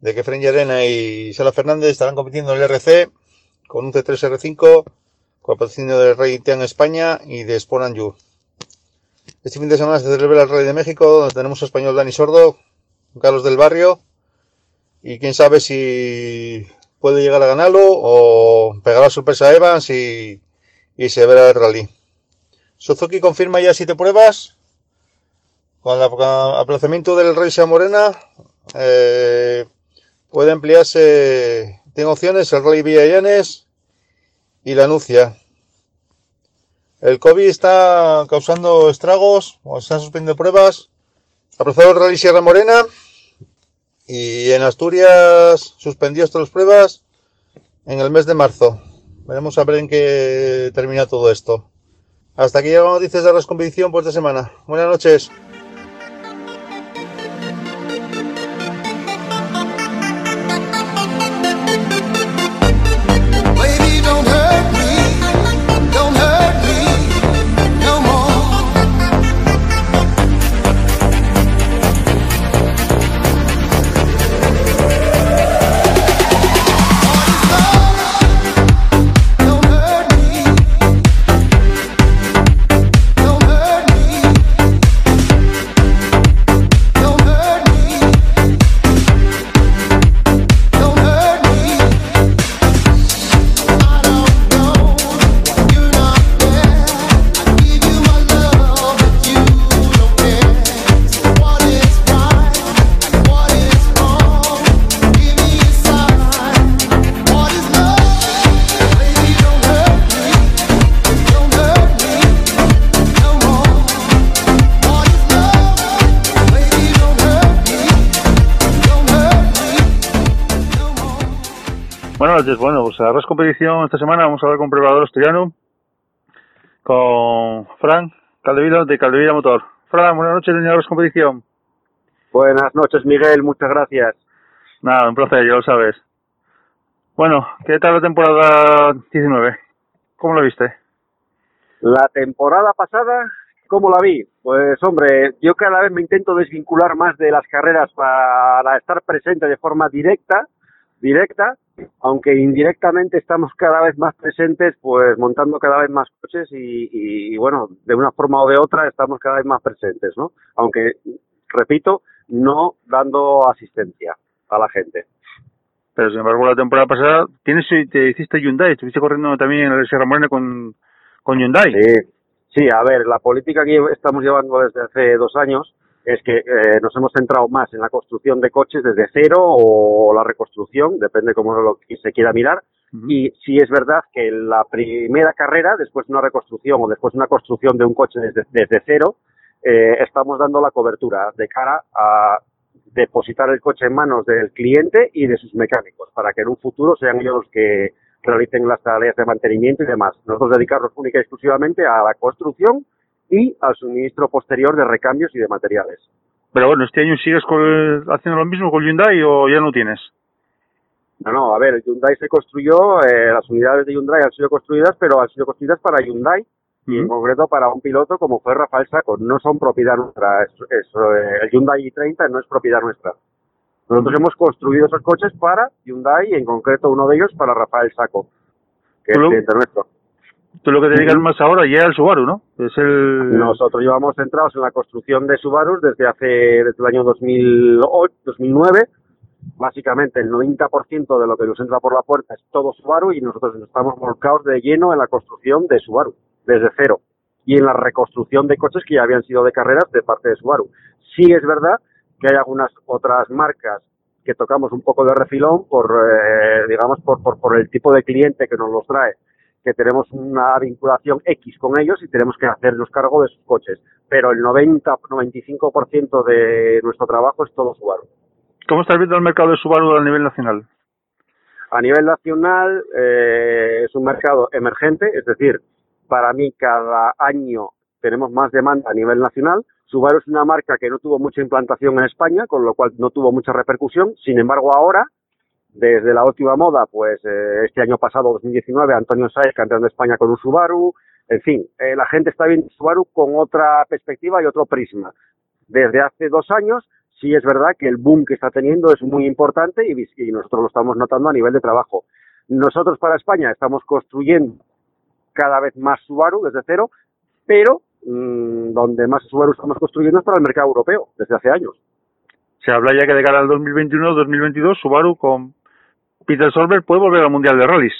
de que Fren Arena y Sala Fernández estarán compitiendo en el RC con un C3R5 con el patrocinio del Rey Tian España y de Sport You. Este fin de semana se celebra el Rey de México, donde tenemos a español Dani Sordo, Carlos del Barrio, y quién sabe si puede llegar a ganarlo o pegar la sorpresa a Evans y, y se verá el rally. Suzuki confirma ya siete pruebas con el aplazamiento del Rey Sea Morena. Eh, puede emplearse, tiene opciones el Rally Villallanes y la Nucia. El COVID está causando estragos, o están suspendiendo pruebas. Aplazado el Rally Sierra Morena y en Asturias suspendió estas pruebas en el mes de marzo. Veremos a ver en qué termina todo esto. Hasta aquí llegamos noticias de la por esta semana. Buenas noches. Esta semana vamos a hablar con Preparador Asturiano, con Fran Caldevila de Caldevila Motor. Fran, buenas noches Ras Competición. Buenas noches, Miguel, muchas gracias. Nada, un placer, ya lo sabes. Bueno, ¿qué tal la temporada 19? ¿Cómo lo viste? La temporada pasada, ¿cómo la vi? Pues hombre, yo cada vez me intento desvincular más de las carreras para estar presente de forma directa, directa, aunque indirectamente estamos cada vez más presentes, pues montando cada vez más coches y, bueno, de una forma o de otra estamos cada vez más presentes, ¿no? Aunque, repito, no dando asistencia a la gente. Pero sin embargo, la temporada pasada, tienes, te hiciste Hyundai, estuviste corriendo también en la Sierra Morena con, con Hyundai. Sí, sí, a ver, la política que estamos llevando desde hace dos años es que eh, nos hemos centrado más en la construcción de coches desde cero o la reconstrucción, depende cómo lo se quiera mirar. Y si es verdad que la primera carrera, después de una reconstrucción o después de una construcción de un coche desde, desde cero, eh, estamos dando la cobertura de cara a depositar el coche en manos del cliente y de sus mecánicos, para que en un futuro sean ellos los que realicen las tareas de mantenimiento y demás. Nosotros dedicarnos única y exclusivamente a la construcción y al suministro posterior de recambios y de materiales. Pero bueno, ¿este año sigues haciendo lo mismo con Hyundai o ya no tienes? No, no, a ver, Hyundai se construyó, eh, las unidades de Hyundai han sido construidas, pero han sido construidas para Hyundai y en concreto para un piloto como fue Rafael Saco. No son propiedad nuestra, es, eh, el Hyundai i30 no es propiedad nuestra. Nosotros hemos construido esos coches para Hyundai y en concreto uno de ellos para Rafael Saco, que es cliente nuestro. Tú lo que te dedicas más ahora ya el Subaru, ¿no? Es el... Nosotros llevamos centrados en la construcción de Subaru desde hace desde el año 2008, 2009. Básicamente el 90% de lo que nos entra por la puerta es todo Subaru y nosotros estamos volcados de lleno en la construcción de Subaru, desde cero. Y en la reconstrucción de coches que ya habían sido de carreras de parte de Subaru. Sí es verdad que hay algunas otras marcas que tocamos un poco de refilón por, eh, digamos, por, por, por el tipo de cliente que nos los trae que tenemos una vinculación X con ellos y tenemos que hacernos cargo de sus coches. Pero el 90-95% de nuestro trabajo es todo Subaru. ¿Cómo estás viendo el mercado de Subaru a nivel nacional? A nivel nacional eh, es un mercado emergente, es decir, para mí cada año tenemos más demanda a nivel nacional. Subaru es una marca que no tuvo mucha implantación en España, con lo cual no tuvo mucha repercusión. Sin embargo, ahora desde la última moda, pues eh, este año pasado, 2019, Antonio Saez, campeón de España con un Subaru. En fin, eh, la gente está viendo Subaru con otra perspectiva y otro prisma. Desde hace dos años, sí es verdad que el boom que está teniendo es muy importante y, nosotros lo estamos notando a nivel de trabajo. Nosotros para España estamos construyendo cada vez más Subaru desde cero, pero mmm, donde más Subaru estamos construyendo es para el mercado europeo, desde hace años. Se habla ya que de cara al 2021-2022 Subaru con Peter Solberg puede volver al Mundial de Rallys.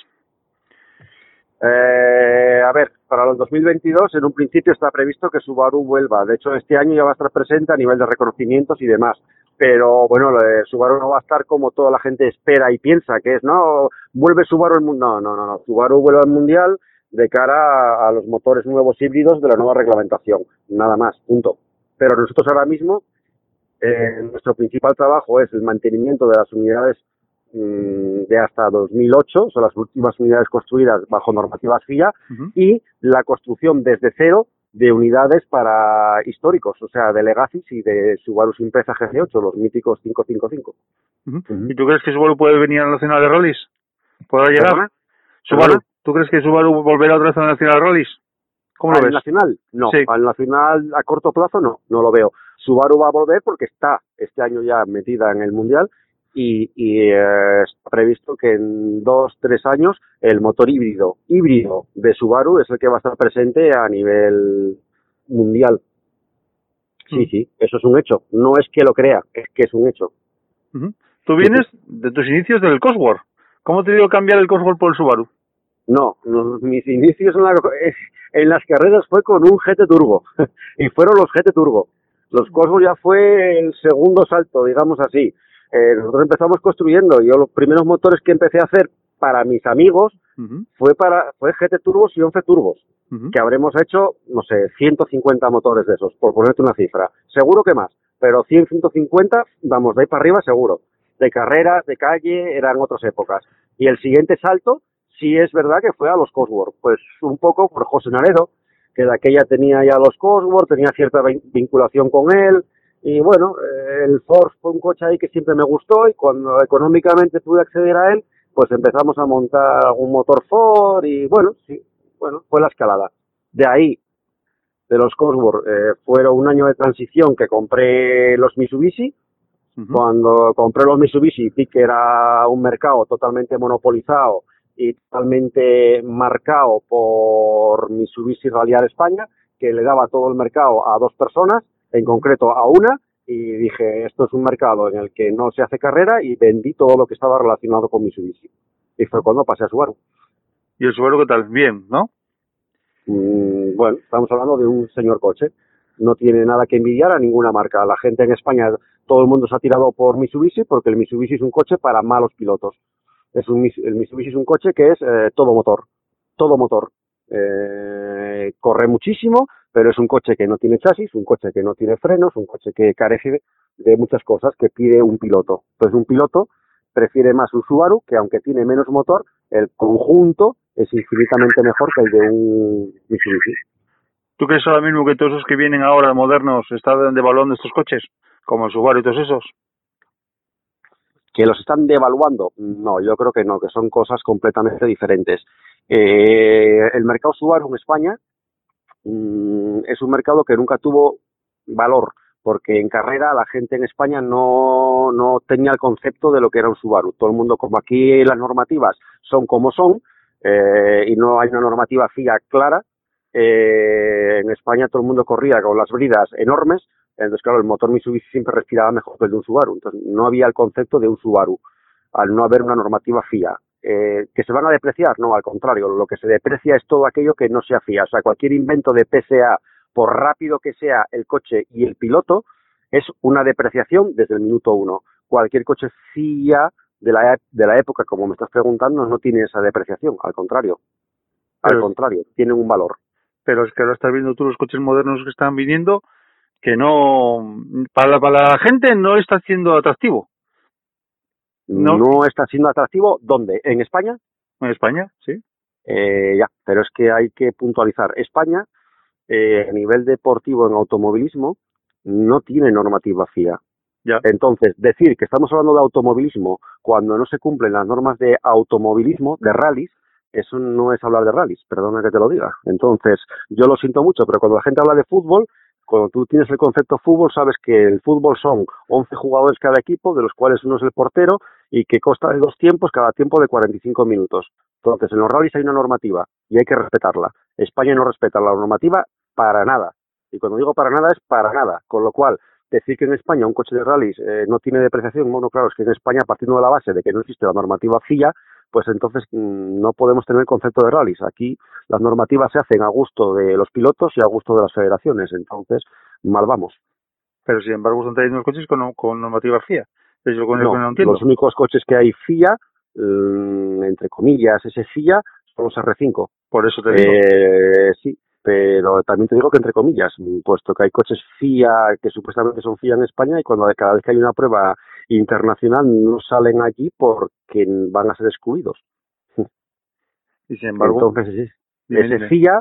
Eh, a ver, para el 2022 en un principio está previsto que Subaru vuelva. De hecho, este año ya va a estar presente a nivel de reconocimientos y demás. Pero bueno, Subaru no va a estar como toda la gente espera y piensa que es, no, vuelve Subaru al Mundial. No, no, no. Subaru vuelve al Mundial de cara a, los motores nuevos híbridos de la nueva reglamentación. Nada más, punto. Pero nosotros ahora mismo, eh, nuestro principal trabajo es el mantenimiento de las unidades de hasta 2008, son las últimas unidades construidas bajo normativas FIA, uh -huh. y la construcción desde cero de unidades para históricos, o sea, de Legacy y de Subaru Impreza GC8, los míticos 555. Uh -huh. Uh -huh. ¿Y tú crees que Subaru puede venir a la Nacional de Rallys? ¿Podrá llegar? ¿Perdona? Subaru, ¿tú crees que Subaru volverá otra vez a la Nacional de Rallys? ¿Cómo lo ¿Al ves? nacional? No, Sí. al nacional a corto plazo no, no lo veo. Subaru va a volver porque está este año ya metida en el mundial y, y eh, está previsto que en dos, tres años el motor híbrido, híbrido de Subaru es el que va a estar presente a nivel mundial. Sí, Mm. sí, eso es un hecho. No es que lo crea, es que es un hecho. Uh -huh. Tú vienes de tus inicios del Cosworth. ¿Cómo te dio cambiar el Cosworth por el Subaru? No, no, mis inicios en, la, en las carreras fue con un GT Turbo y fueron los GT Turbo. Los Cosworth ya fue el segundo salto, digamos así. Eh, nosotros empezamos construyendo. Yo los primeros motores que empecé a hacer para mis amigos Uh -huh. fue para fue GT Turbos y 11 Turbos, Uh -huh. que habremos hecho, no sé, 150 motores de esos, por ponerte una cifra. Seguro que más, pero 100, 150, vamos, de ahí para arriba seguro. De carreras, de calle, eran otras épocas. Y el siguiente salto, sí es verdad que fue a los Cosworth, pues un poco por José Naredo, que de aquella tenía ya los Cosworth, tenía cierta vin- vinculación con él, y bueno, eh, el Force fue un coche ahí que siempre me gustó y cuando económicamente pude acceder a él, pues empezamos a montar un motor Ford y bueno, sí, bueno, fue la escalada. De ahí, de los Cosworth, eh, fueron un año de transición que compré los Mitsubishi. Uh -huh. Cuando compré los Mitsubishi vi que era un mercado totalmente monopolizado y totalmente marcado por Mitsubishi Ralliar España, que le daba todo el mercado a dos personas, en concreto a una, y dije, esto es un mercado en el que no se hace carrera y vendí todo lo que estaba relacionado con Mitsubishi. Y fue cuando pasé a Subaru. ¿Y el Subaru qué tal? Bien, ¿no? Mm, bueno, estamos hablando de un señor coche. No tiene nada que envidiar a ninguna marca. La gente en España, todo el mundo se ha tirado por Mitsubishi porque el Mitsubishi es un coche para malos pilotos. Es un, el Mitsubishi es un coche que es eh, todo motor. Todo motor. Eh, corre muchísimo, pero es un coche que no tiene chasis, un coche que no tiene frenos, un coche que carece de, muchas cosas que pide un piloto. Entonces un piloto prefiere más un Subaru que aunque tiene menos motor, el conjunto es infinitamente mejor que el de un Mitsubishi. ¿Tú crees ahora mismo que todos esos que vienen ahora modernos están devaluando estos coches? Como el Subaru y todos esos. ¿Que los están devaluando? No, yo creo que no, que son cosas completamente diferentes. Eh, el mercado Subaru en España mm, es un mercado que nunca tuvo valor, porque en carrera la gente en España no, no tenía el concepto de lo que era un Subaru. Todo el mundo, como aquí las normativas son como son, eh, y no hay una normativa FIA clara, eh, en España todo el mundo corría con las bridas enormes, entonces claro, el motor Mitsubishi siempre respiraba mejor que el de un Subaru, entonces no había el concepto de un Subaru, al no haber una normativa FIA. Eh, ¿Que se van a depreciar? No, al contrario, lo que se deprecia es todo aquello que no sea FIA, o sea, cualquier invento de PSA, por rápido que sea el coche y el piloto, es una depreciación desde el minuto uno. Cualquier coche FIA de la, de la época, como me estás preguntando, no tiene esa depreciación, al contrario. Al contrario, tienen un valor. Pero es que ahora estás viendo tú los coches modernos que están viniendo, que no, para la, para la gente no está siendo atractivo. No. está siendo atractivo, ¿dónde? ¿En España? En España, sí. Eh, ya, pero es que hay que puntualizar. España, eh, a nivel deportivo en automovilismo, no tiene normativa FIA. Ya. Entonces, decir que estamos hablando de automovilismo cuando no se cumplen las normas de automovilismo, de rallies, eso no es hablar de rallies, perdona que te lo diga. Entonces, yo lo siento mucho, pero cuando la gente habla de fútbol, cuando tú tienes el concepto fútbol, sabes que el fútbol son 11 jugadores cada equipo, de los cuales uno es el portero y que consta de dos tiempos, cada tiempo de 45 minutos. Entonces, en los rallies hay una normativa y hay que respetarla. España no respeta la normativa para nada. Y cuando digo para nada es para nada. Con lo cual, decir que en España un coche de rallies eh, no tiene depreciación, bueno, claro, es que en España, partiendo de la base de que no existe la normativa FIA, pues entonces mm, no podemos tener el concepto de rallies. Aquí las normativas se hacen a gusto de los pilotos y a gusto de las federaciones, entonces mal vamos. Pero sin embargo están trayendo los coches con, con normativa FIA. Es lo no, no los únicos coches que hay FIA, mm, entre comillas, ese FIA, son los R5. Por eso te digo. Eh, sí, pero también te digo que entre comillas, puesto que hay coches FIA que supuestamente son FIA en España y cuando cada vez que hay una prueba internacional no salen allí porque van a ser excluidos. Y sin embargo, entonces ese FIA,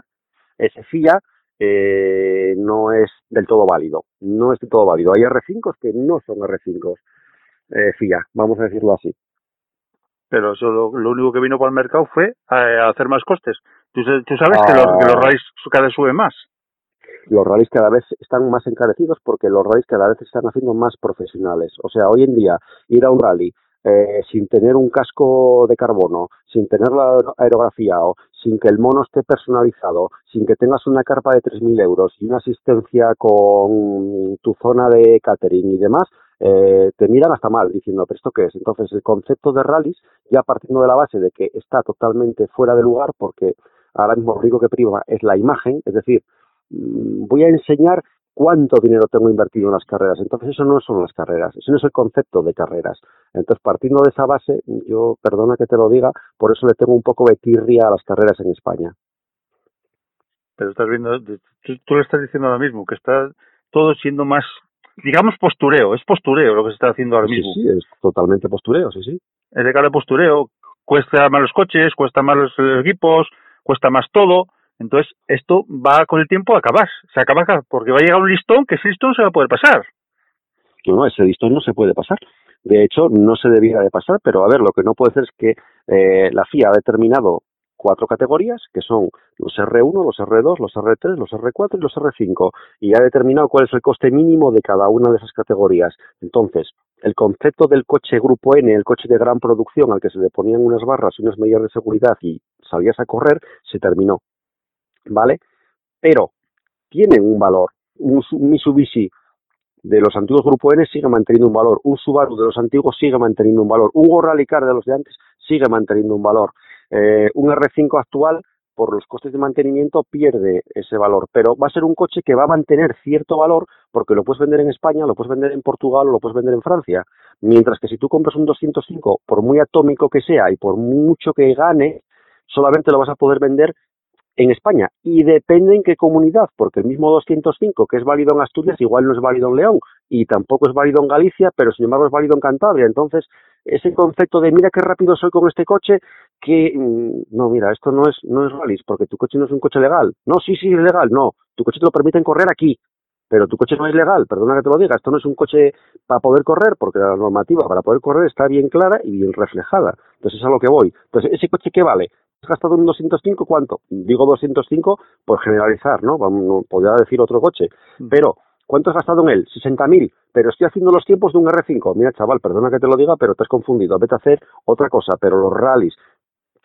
ese FIA eh, no es del todo válido, no es del todo válido. Hay R5 que no son R5 eh, FIA, vamos a decirlo así pero eso lo, único que vino para el mercado fue a, hacer más costes. Tú, sabes que, los, que los ah. rallies cada vez suben más. Los rallies cada vez están más encarecidos porque los rallies cada vez se están haciendo más profesionales. O sea, hoy en día ir a un rally eh, sin tener un casco de carbono, sin tener la aerografiado, sin que el mono esté personalizado, sin que tengas una carpa de 3.000 euros y una asistencia con tu zona de catering y demás, eh, te miran hasta mal diciendo, pero ¿esto qué es? Entonces, el concepto de rallies, ya partiendo de la base de que está totalmente fuera de lugar, porque ahora mismo lo único que priva es la imagen, es decir, mm, voy a enseñar cuánto dinero tengo invertido en las carreras. Entonces, eso no son las carreras, eso no es el concepto de carreras. Entonces, partiendo de esa base, yo, perdona que te lo diga, por eso le tengo un poco de tirria a las carreras en España. Pero estás viendo, tú, tú le estás diciendo ahora mismo, que está todo siendo más digamos postureo, es postureo lo que se está haciendo ahora mismo. Sí, es totalmente postureo, sí, sí. Es de cara a postureo, cuesta más los coches, cuesta más los equipos, cuesta más todo, entonces esto va con el tiempo a acabar, se acaba porque va a llegar un listón que ese listón se va a poder pasar. No, ese listón no se puede pasar. De hecho, no se debía de pasar, pero a ver, lo que no puede ser es que eh, la FIA ha determinado cuatro categorías, que son los R1, los R2, los R3, los R4 y los R5, y ha determinado cuál es el coste mínimo de cada una de esas categorías. Entonces, el concepto del coche Grupo N, el coche de gran producción al que se le ponían unas barras y unas medidas de seguridad y salías a correr, se terminó. ¿Vale? Pero tienen un valor. Un Mitsubishi de los antiguos Grupo N sigue manteniendo un valor. Un Subaru de los antiguos sigue manteniendo un valor. Un Rally Car de los de antes sigue manteniendo un valor. Eh, un R5 actual, por los costes de mantenimiento, pierde ese valor, pero va a ser un coche que va a mantener cierto valor porque lo puedes vender en España, lo puedes vender en Portugal o lo puedes vender en Francia. Mientras que si tú compras un 205, por muy atómico que sea y por mucho que gane, solamente lo vas a poder vender en España y depende en qué comunidad, porque el mismo 205 que es válido en Asturias igual no es válido en León y tampoco es válido en Galicia, pero sin embargo es válido en Cantabria. Entonces, ese concepto de mira qué rápido soy con este coche, que mm, no, mira, esto no es no es porque tu coche no es un coche legal. No, sí, sí, es legal, no. Tu coche te lo permiten correr aquí, pero tu coche no es legal, perdona que te lo diga, esto no es un coche para poder correr, porque la normativa para poder correr está bien clara y bien reflejada. Entonces es a lo que voy. Entonces, ¿ese coche qué vale? ¿Has gastado un 205 cuánto? Digo 205 por generalizar, ¿no? podría decir otro coche. Mm. Pero, ¿cuánto has gastado en él? 60.000. Pero estoy haciendo los tiempos de un R5. Mira, chaval, perdona que te lo diga, pero te has confundido. Vete a hacer otra cosa. Pero los rallies,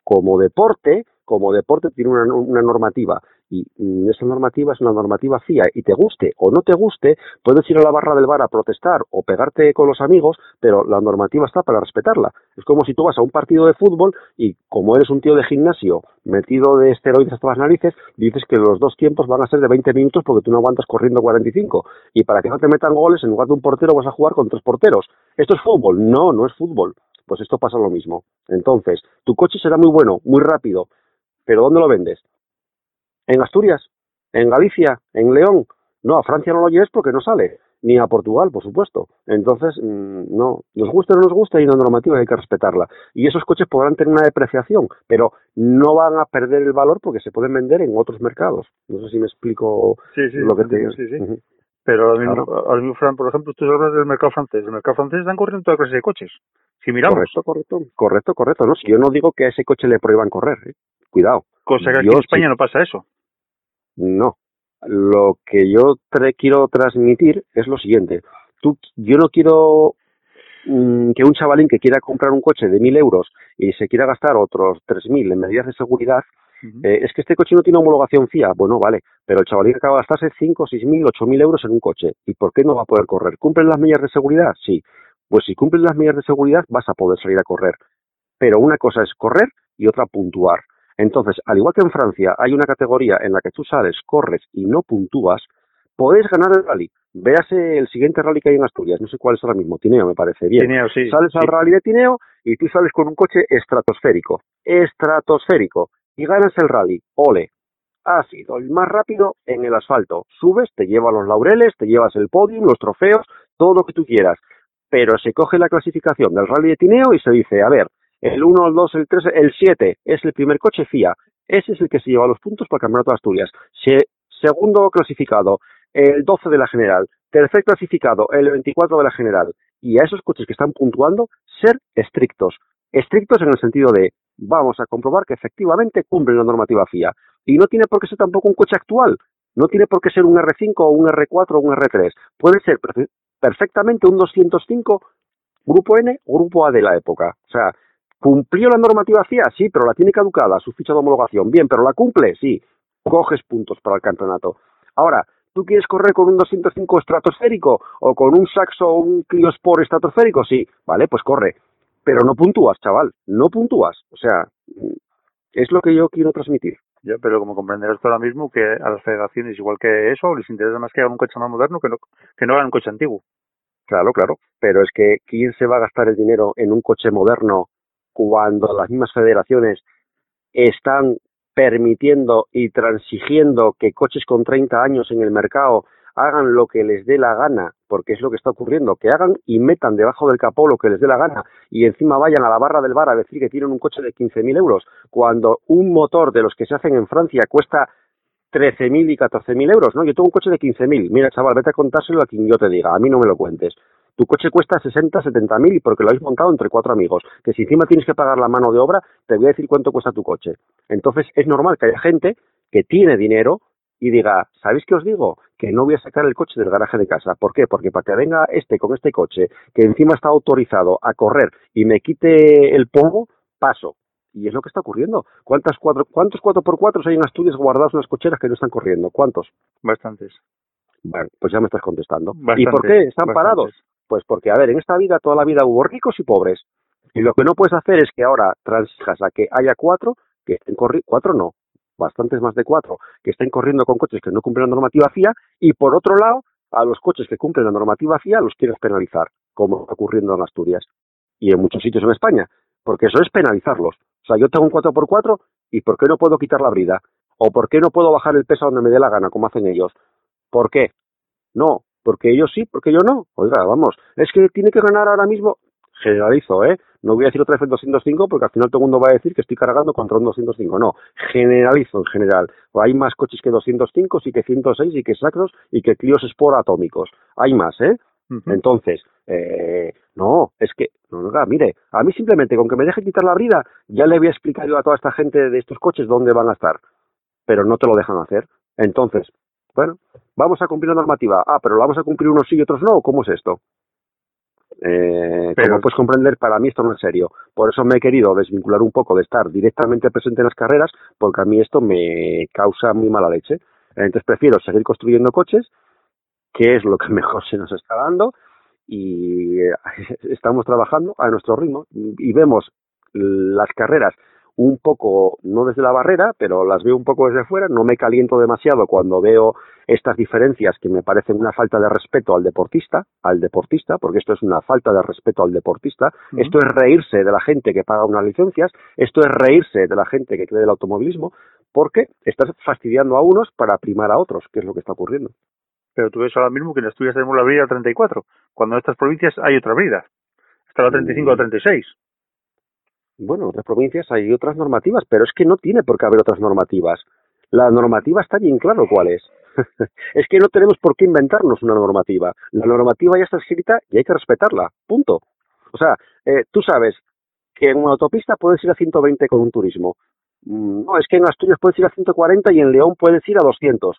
como deporte, como deporte tiene una, una normativa y esa normativa es una normativa FIA y te guste o no te guste, puedes ir a la barra del bar a protestar o pegarte con los amigos, pero la normativa está para respetarla. Es como si tú vas a un partido de fútbol y como eres un tío de gimnasio metido de esteroides hasta las narices, dices que los dos tiempos van a ser de 20 minutos porque tú no aguantas corriendo 45 y para que no te metan goles en lugar de un portero vas a jugar con tres porteros. ¿Esto es fútbol? No, no es fútbol. Pues esto pasa lo mismo. Entonces, tu coche será muy bueno, muy rápido, pero ¿dónde lo vendes? En Asturias, en Galicia, en León. No, a Francia no lo lleves porque no sale, ni a Portugal, por supuesto. Entonces, mm, no, nos gusta o no nos gusta, hay una normativa hay que respetarla. Y esos coches podrán tener una depreciación, pero no van a perder el valor porque se pueden vender en otros mercados. No sé si me explico lo que te digo. Sí, sí. Pero ahora mismo, Fran, por ejemplo, tú hablas del mercado francés. El mercado francés están corriendo toda clase de coches. Si miramos. Correcto, correcto. Correcto, correcto. No, si yo no digo que a ese coche le prohíban correr. ¿eh? Cuidado. Cosa que aquí en España no pasa eso. No. Lo que yo quiero transmitir es lo siguiente. Tú, yo no quiero mm, que un chavalín que quiera comprar un coche de mil euros y se quiera gastar otros tres mil en medidas de seguridad, eh, es que este coche no tiene homologación FIA. Bueno, vale, pero el chavalín acaba de gastarse cinco, seis mil, ocho mil euros en un coche. ¿Y por qué no va a poder correr? ¿Cumplen las medidas de seguridad? Sí. Pues si cumplen las medidas de seguridad vas a poder salir a correr. Pero una cosa es correr y otra puntuar. Entonces, al igual que en Francia hay una categoría en la que tú sales, corres y no puntúas, podés ganar el rally. Véase el siguiente rally que hay en Asturias, no sé cuál es ahora mismo, Tineo me parece bien. Tineo, sí, sales al rally de Tineo y tú sales con un coche estratosférico, estratosférico, y ganas el rally, ole. Has sido el más rápido en el asfalto. Subes, te llevas los laureles, te llevas el podium, los trofeos, todo lo que tú quieras. Pero se coge la clasificación del rally de Tineo y se dice, a ver, el 1, el 2, el 3, el 7 es el primer coche FIA. Ese es el que se lleva los puntos para el Campeonato de Asturias. segundo clasificado, el 12 de la general. Tercer clasificado, el 24 de la general. Y a esos coches que están puntuando, ser estrictos. Estrictos en el sentido de, vamos a comprobar que efectivamente cumplen la normativa FIA. Y no tiene por qué ser tampoco un coche actual. No tiene por qué ser un R5 o un R4 o un R3. Puede ser perfectamente un 205 Grupo N o Grupo A de la época. O sea, ¿Cumplió la normativa FIA? Sí, pero la tiene caducada, su ficha de homologación. Bien, pero la cumple, sí. Coges puntos para el campeonato. Ahora, ¿tú quieres correr con un 205 estratosférico o con un Saxo o un Clio Sport estratosférico? Sí, vale, pues corre. Pero no puntúas, chaval, no puntúas. O sea, es lo que yo quiero transmitir. Ya, pero como comprenderás ahora mismo que a las federaciones, igual que eso, les interesa más que hagan un coche más moderno que no, que no hagan un coche antiguo. Claro, claro. Pero es que, ¿quién se va a gastar el dinero en un coche moderno cuando las mismas federaciones están permitiendo y transigiendo que coches con 30 años en el mercado hagan lo que les dé la gana, porque es lo que está ocurriendo, que hagan y metan debajo del capó lo que les dé la gana y encima vayan a la barra del bar a decir que tienen un coche de 15.000 euros, cuando un motor de los que se hacen en Francia cuesta 13.000 y 14.000 euros, ¿no? Yo tengo un coche de 15.000, mira chaval, vete a contárselo a quien yo te diga, a mí no me lo cuentes. Tu coche cuesta 60, 70 mil porque lo habéis montado entre cuatro amigos. Que si encima tienes que pagar la mano de obra, te voy a decir cuánto cuesta tu coche. Entonces es normal que haya gente que tiene dinero y diga, ¿sabéis qué os digo? Que no voy a sacar el coche del garaje de casa. ¿Por qué? Porque para que venga este con este coche, que encima está autorizado a correr y me quite el polvo, paso. Y es lo que está ocurriendo. ¿Cuántas cuatro, ¿Cuántos 4x4 hay en Asturias guardados en las cocheras que no están corriendo? ¿Cuántos? Bastantes. Bueno, pues ya me estás contestando. ¿Y por qué están parados? Pues porque, a ver, en esta vida, toda la vida hubo ricos y pobres. Y lo que no puedes hacer es que ahora transijas a que haya cuatro que estén corriendo, cuatro no, bastantes más de cuatro, que estén corriendo con coches que no cumplen la normativa FIA, y por otro lado, a los coches que cumplen la normativa FIA los quieres penalizar, como está ocurriendo en Asturias y en muchos sitios en España, porque eso es penalizarlos. O sea, yo tengo un 4x4 y ¿por qué no puedo quitar la brida? ¿O por qué no puedo bajar el peso donde me dé la gana, como hacen ellos? ¿Por qué? No, porque ellos sí, porque yo no. Oiga, vamos, es que tiene que ganar ahora mismo. Generalizo, ¿eh? No voy a decir otra vez el 205 porque al final todo el mundo va a decir que estoy cargando contra un 205. No, generalizo en general. Hay más coches que 205, sí que 106 y que Sacros y que Clios Sport atómicos. Hay más, ¿eh? Entonces, eh, no, es que, no, no, mire, a mí simplemente con que me deje quitar la brida, ya le voy a explicar yo a toda esta gente de estos coches dónde van a estar. Pero no te lo dejan hacer. Entonces, bueno, vamos a cumplir la normativa. Ah, pero la vamos a cumplir unos sí y otros no. ¿Cómo es esto? Eh, Pero... Como puedes comprender, para mí esto no es serio. Por eso me he querido desvincular un poco de estar directamente presente en las carreras, porque a mí esto me causa muy mala leche. Entonces prefiero seguir construyendo coches, que es lo que mejor se nos está dando, y estamos trabajando a nuestro ritmo y vemos las carreras un poco, no desde la barrera, pero las veo un poco desde fuera, no me caliento demasiado cuando veo estas diferencias que me parecen una falta de respeto al deportista, al deportista, porque esto es una falta de respeto al deportista, esto es reírse de la gente que paga unas licencias, esto es reírse de la gente que cree del automovilismo, porque estás fastidiando a unos para primar a otros, que es lo que está ocurriendo. Pero tú ves ahora mismo que en Asturias tenemos la brida 34, cuando en estas provincias hay otra brida, está la 35 o 36 bueno, en otras provincias hay otras normativas, pero es que no tiene por qué haber otras normativas. La normativa está bien claro cuál es. es que no tenemos por qué inventarnos una normativa. La normativa ya está escrita y hay que respetarla. Punto. O sea, eh, tú sabes que en una autopista puedes ir a 120 con un turismo. Mm, no, es que en Asturias puedes ir a 140 y en León puedes ir a 200.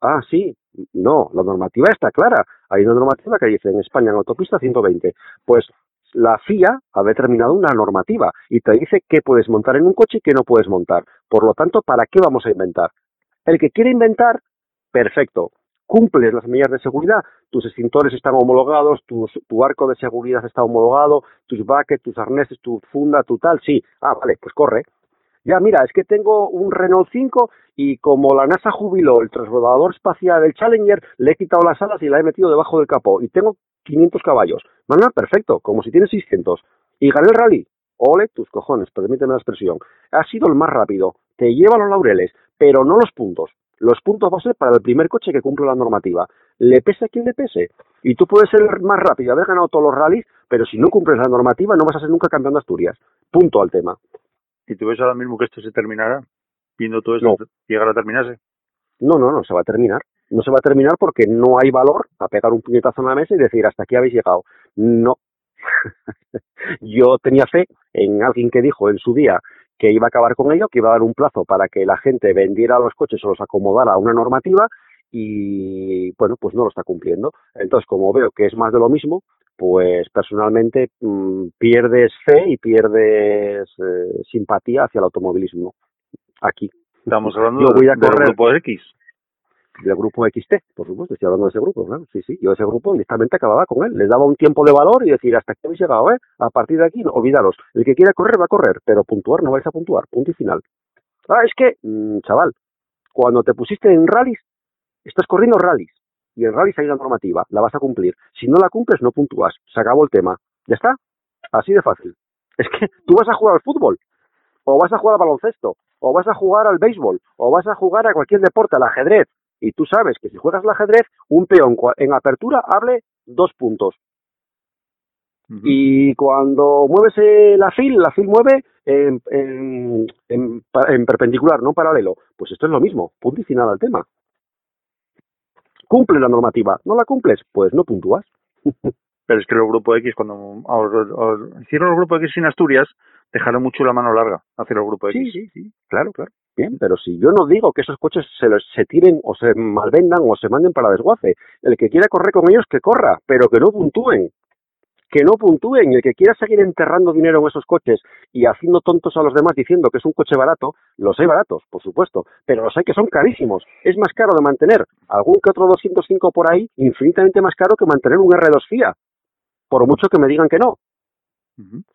Ah, sí. No, la normativa está clara. Hay una normativa que dice en España en autopista 120. Pues la FIA ha determinado una normativa y te dice qué puedes montar en un coche y qué no puedes montar. Por lo tanto, ¿para qué vamos a inventar? El que quiere inventar, perfecto. Cumples las medidas de seguridad, tus extintores están homologados, tu, tu arco de seguridad está homologado, tus buckets, tus arneses, tu funda, tu tal, sí. Ah, vale, pues corre. Ya, mira, es que tengo un Renault 5 y como la NASA jubiló el transbordador espacial del Challenger, le he quitado las alas y la he metido debajo del capó y tengo 500 caballos. Mana, perfecto, como si tienes 600. Y gané el rally. Ole, tus cojones, permíteme la expresión. Ha sido el más rápido. Te lleva los laureles, pero no los puntos. Los puntos van a ser para el primer coche que cumple la normativa. Le pese a quien le pese. Y tú puedes ser más rápido, haber ganado todos los rallies, pero si no cumples la normativa no vas a ser nunca campeón de Asturias. Punto al tema. ¿Y tú ves ahora mismo que esto se terminará? Viendo todo esto, llegar a terminarse. No, no, no se va a terminar no se va a terminar porque no hay valor a pegar un puñetazo en la mesa y decir hasta aquí habéis llegado. No. Yo tenía fe en alguien que dijo en su día que iba a acabar con ello, que iba a dar un plazo para que la gente vendiera los coches o los acomodara a una normativa y bueno, pues no lo está cumpliendo. Entonces, como veo que es más de lo mismo, pues personalmente mmm, pierdes fe y pierdes eh, simpatía hacia el automovilismo aquí. Estamos hablando Yo voy a correr, del grupo X del grupo XT, por supuesto, estoy hablando de ese grupo, ¿no? Sí, sí, yo ese grupo directamente acababa con él, les daba un tiempo de valor y decir, hasta aquí habéis llegado, ¿eh? A partir de aquí, no, olvidaros, el que quiera correr va a correr, pero puntuar no vais a puntuar, punto y final. Ah, es que, mmm, chaval, cuando te pusiste en rallies, estás corriendo rallies, y en rallies hay una normativa, la vas a cumplir. Si no la cumples, no puntúas, se acabó el tema. ¿Ya está? Así de fácil. Es que tú vas a jugar al fútbol, o vas a jugar al baloncesto, o vas a jugar al béisbol, o vas a jugar a cualquier deporte, al ajedrez, y tú sabes que si juegas el ajedrez, un peón en apertura hable dos puntos. Y cuando mueves la fil, la fil mueve en, en, en, perpendicular, no paralelo. Pues esto es lo mismo, punto y final al tema. Cumple la normativa, no la cumples, pues no puntúas. Pero es que el grupo X, cuando hicieron el grupo X sin Asturias, dejaron mucho la mano larga hacia el grupo X. Sí, sí, sí, claro, claro. Bien, pero si yo no digo que esos coches se, los, se tiren o se malvendan o se manden para desguace, el que quiera correr con ellos que corra, pero que no puntúen, que no puntúen, y el que quiera seguir enterrando dinero en esos coches y haciendo tontos a los demás diciendo que es un coche barato, los hay baratos, por supuesto, pero los hay que son carísimos. Es más caro de mantener algún que otro 205 por ahí, infinitamente más caro que mantener un R2 FIA, por mucho que me digan que no.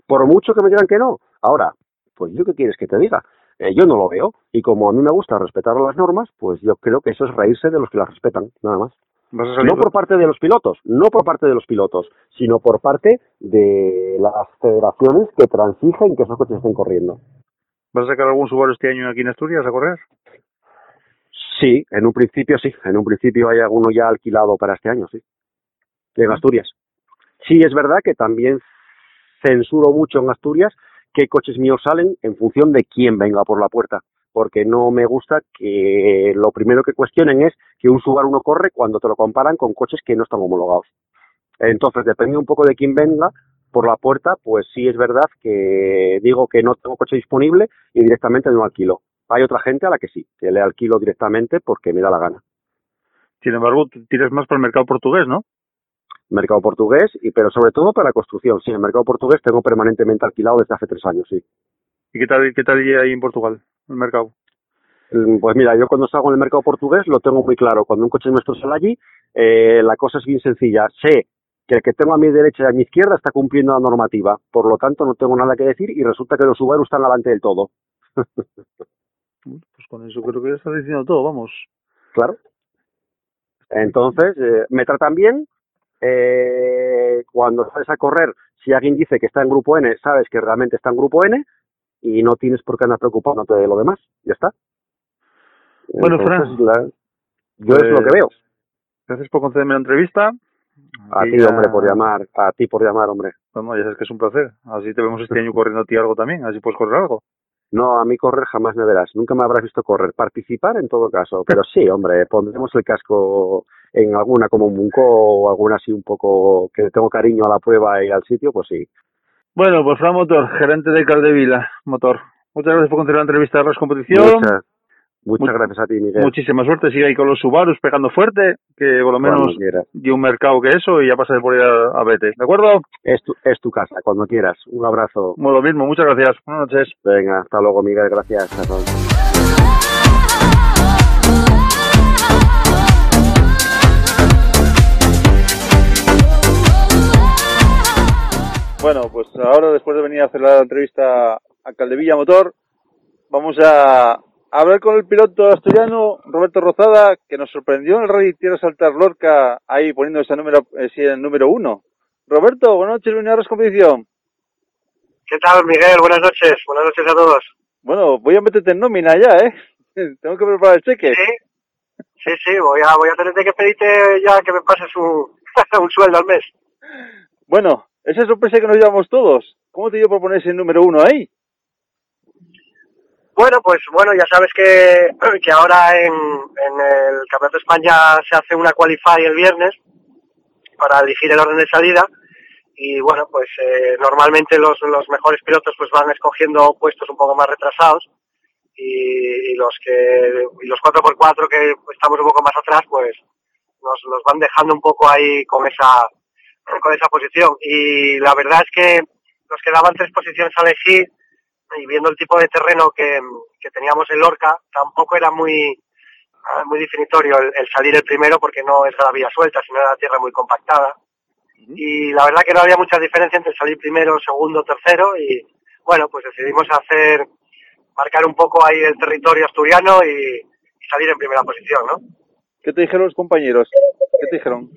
Por mucho que me digan que no. Ahora, pues yo qué quieres que te diga. Eh, yo no lo veo y como a mí me gusta respetar las normas, pues yo creo que eso es reírse de los que las respetan, nada más. No por parte de los pilotos, no por parte de los pilotos, sino por parte de las federaciones que transigen que esos coches estén corriendo. ¿Vas a sacar algún Subaru este año aquí en Asturias a correr? Sí, en un principio sí, en un principio hay alguno ya alquilado para este año, sí, en Asturias. Sí, es verdad que también censuro mucho en Asturias qué coches míos salen en función de quién venga por la puerta, porque no me gusta que lo primero que cuestionen es que un Subaru no corre cuando te lo comparan con coches que no están homologados. Entonces, depende un poco de quién venga por la puerta, pues sí es verdad que digo que no tengo coche disponible y directamente no alquilo. Hay otra gente a la que sí, que le alquilo directamente porque me da la gana. Sin embargo, tienes más por el mercado portugués, ¿no? mercado portugués, y pero sobre todo para la construcción. Sí, el mercado portugués tengo permanentemente alquilado desde hace tres años, sí. ¿Y qué tal, qué tal ahí en Portugal, el mercado? Mm, Pues mira, yo cuando salgo en el mercado portugués lo tengo muy claro. Cuando un coche nuestro sale allí, eh, la cosa es bien sencilla. Sé que el que tengo a mi derecha y a mi izquierda está cumpliendo la normativa. Por lo tanto, no tengo nada que decir y resulta que los Subaru están delante del todo. Pues con eso creo que ya estás diciendo todo, vamos. Claro. Entonces, eh, me tratan bien. Eh, cuando sales a correr, si alguien dice que está en grupo N, sabes que realmente está en grupo N y no tienes por qué andar preocupándote de lo demás. Ya está. Bueno, Fran, la- yo es lo que pues, veo. Gracias por concederme la entrevista. A ti, ya- hombre, por llamar. A ti por llamar, hombre. Bueno, ya sabes que es un placer. Así te vemos este año corriendo a ti algo también, así puedes correr algo. No, a mí correr jamás me verás. Nunca me habrás visto correr. Participar en todo caso. Pero sí, hombre, pondremos el casco en alguna como un Munco o alguna así un poco que tengo cariño a la prueba y al sitio, pues sí. Bueno, pues Fran Motor, gerente de Caldevila Motor. Muchas gracias por conceder la entrevista de Ras Competición. Muchas, muchas Mu- gracias a ti, Miguel. Muchísima suerte, sigue ahí con los Subarus pegando fuerte, que por lo menos de un mercado que eso y ya pasaré por ahí a, a vete. ¿De acuerdo? Es tu, es tu casa, cuando quieras. Un abrazo. Bueno, lo mismo, muchas gracias. Buenas noches. Venga, hasta luego, Miguel. Gracias. Hasta luego. Bueno, pues ahora después de venir a hacer la entrevista a Caldevilla Motor, vamos a hablar con el piloto asturiano Roberto Rozada, que nos sorprendió en el Rally Tierra Saltar Lorca, ahí poniendo ese número, ese número uno. Roberto, buenas noches, la competición. ¿Qué tal, Miguel? Buenas noches. Buenas noches a todos. Bueno, voy a meterte en nómina ya, ¿eh? Tengo que preparar el cheque. Sí, sí, sí. Voy a, voy a tener que pedirte ya que me pases un, un sueldo al mes. Bueno, esa sorpresa que nos llevamos todos. ¿Cómo te dio por poner ese número uno ahí? Bueno, pues bueno, ya sabes que, que ahora en, en el Campeonato de España se hace una qualify el viernes para elegir el orden de salida y bueno, pues eh, normalmente los, los mejores pilotos pues van escogiendo puestos un poco más retrasados y, los que y los 4x4 que estamos un poco más atrás pues nos, nos van dejando un poco ahí con esa con esa posición y la verdad es que nos quedaban tres posiciones a elegir y viendo el tipo de terreno que, que teníamos en Lorca, tampoco era muy ah, muy definitorio el, el salir el primero porque no es gravilla suelta, sino era tierra muy compactada. Y la verdad que no había mucha diferencia entre salir primero, segundo, tercero y bueno, pues decidimos hacer, marcar un poco ahí el territorio asturiano y, y salir en primera posición, ¿no? ¿Qué te dijeron los compañeros? ¿Qué te dijeron?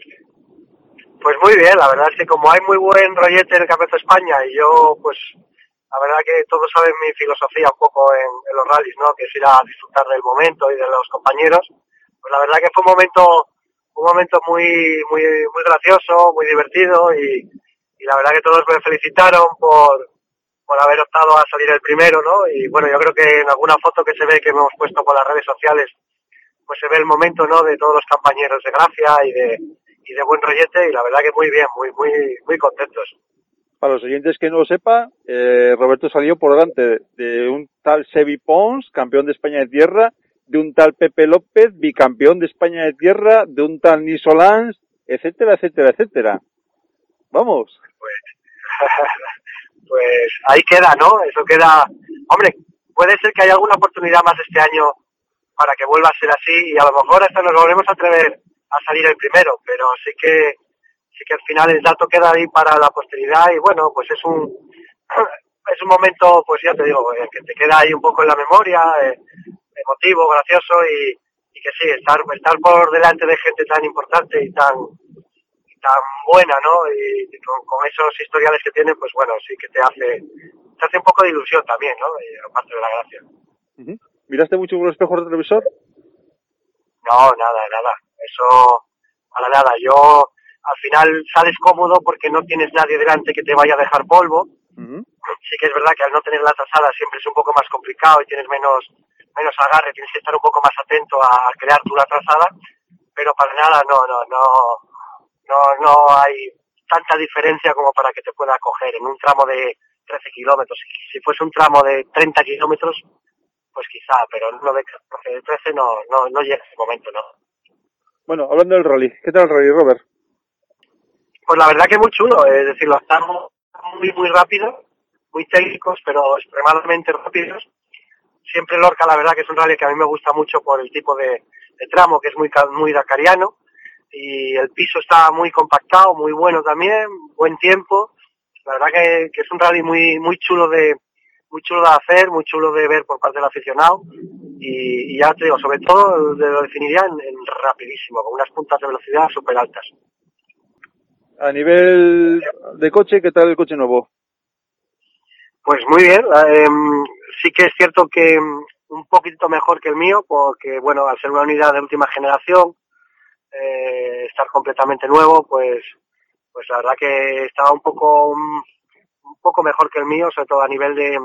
Pues muy bien, la verdad es que como hay muy buen rollete en el Campeonato España y yo, pues, la verdad que todos saben mi filosofía un poco en, en los rallies, ¿no? Que es ir a disfrutar del momento y de los compañeros. Pues la verdad que fue un momento, un momento muy, muy, muy gracioso, muy divertido y, y la verdad que todos me felicitaron por, por haber optado a salir el primero, ¿no? Y bueno, yo creo que en alguna foto que se ve que hemos puesto por las redes sociales, pues se ve el momento, ¿no? De todos los compañeros de gracia y de, y de buen rollete y la verdad que muy bien, muy, muy, muy contentos. Para los oyentes que no lo sepa, eh, Roberto salió por delante de un tal Sebi Pons, campeón de España de tierra, de un tal Pepe López, bicampeón de España de tierra, de un tal Nisolans, etcétera, etcétera, etcétera. Vamos. pues ahí queda, ¿no? Eso queda. Hombre, puede ser que haya alguna oportunidad más este año para que vuelva a ser así y a lo mejor hasta nos volvemos a atrever a salir el primero, pero sí que sí que al final el dato queda ahí para la posteridad y bueno, pues es un es un momento, pues ya te digo, eh, que te queda ahí un poco en la memoria, eh, emotivo, gracioso y, y que sí, estar estar por delante de gente tan importante y tan y tan buena, ¿no? Y, y con, con esos historiales que tienen, pues bueno, sí que te hace te hace un poco de ilusión también, ¿no? Aparte de la gracia. ¿Miraste mucho por los espejos del televisor? No, nada, nada. Eso, para nada. Yo, al final sales cómodo porque no tienes nadie delante que te vaya a dejar polvo. Sí que es verdad que al no tener la trazada siempre es un poco más complicado y tienes menos, menos agarre, tienes que estar un poco más atento a, crear tú la trazada, pero para nada no, no, no, no, no hay tanta diferencia como para que te pueda coger en un tramo de 13 kilómetros. Si fuese un tramo de 30 kilómetros, pues quizá, pero en uno de 14, de 13 no, no, no llega ese momento, ¿no. Bueno, hablando del rally, ¿qué tal el rally, Robert? Pues la verdad que muy chulo, es decir, los estamos muy, muy rápidos, muy técnicos, pero extremadamente rápidos. Siempre Lorca, la verdad que es un rally que a mí me gusta mucho por el tipo de, tramo, que es muy, muy dacariano, y el piso está muy compactado, muy bueno también, buen tiempo. La verdad que, que es un rally muy, muy chulo de, muy chulo de hacer, muy chulo de ver por parte del aficionado y, y ya te digo, sobre todo lo definiría en, en rapidísimo, con unas puntas de velocidad súper altas. A nivel de coche, ¿qué tal el coche nuevo? Pues muy bien, eh, sí que es cierto que un poquito mejor que el mío, porque bueno, al ser una unidad de última generación, eh, estar completamente nuevo, pues, pues la verdad que estaba un poco, un, un poco mejor que el mío, sobre todo a nivel de,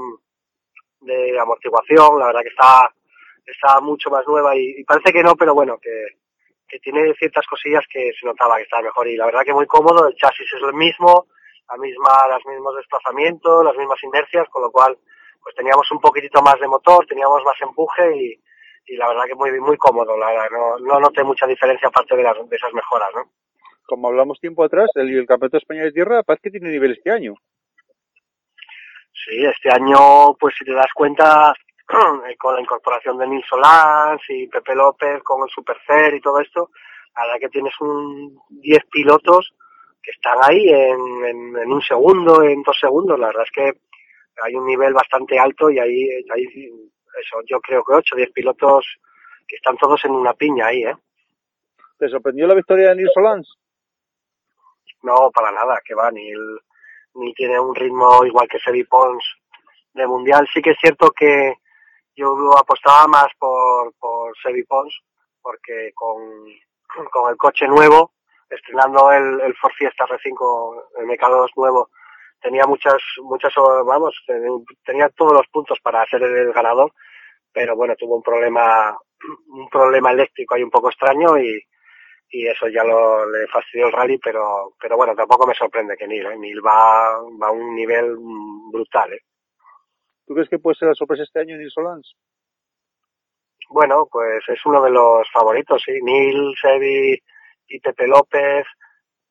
de amortiguación, la verdad que está, está mucho más nueva y, y parece que no, pero bueno, que, que tiene ciertas cosillas que se notaba que estaba mejor y la verdad que muy cómodo, el chasis es el mismo, la misma, los mismos desplazamientos, las mismas inercias, con lo cual pues teníamos un poquitito más de motor, teníamos más empuje y, y la verdad que muy muy cómodo, la verdad, no, no noté mucha diferencia aparte de, las, de esas mejoras, ¿no? Como hablamos tiempo atrás, el, el Campeonato de España de Tierra parece que tiene nivel este año. Sí, este año, pues si te das cuenta, con la incorporación de Nils Solans y Pepe López con el Supercer y todo esto, la verdad que tienes un 10 pilotos que están ahí en, en, en, un segundo, en dos segundos. La verdad es que hay un nivel bastante alto y ahí, ahí eso, yo creo que 8 o 10 pilotos que están todos en una piña ahí, ¿eh? ¿Te sorprendió la victoria de Nils Solans? No, para nada, que va, ni, el, ni tiene un ritmo igual que Sebi Pons de mundial. Sí que es cierto que yo apostaba más por, por Sebi Pons, porque con, con el coche nuevo, estrenando el, el Ford Fiesta R5, el MK2 nuevo, tenía muchas, muchas, vamos, tenía todos los puntos para ser el ganador, pero bueno, tuvo un problema, un problema eléctrico ahí un poco extraño y, y eso ya lo, le fastidió el rally, pero, pero bueno, tampoco me sorprende que Neil, ¿eh? Neil va, va a un nivel brutal, ¿eh? ¿Tú crees que puede ser la sorpresa este año Neil Solans? Bueno, pues es uno de los favoritos, sí. Neil, Sebi y Pepe López,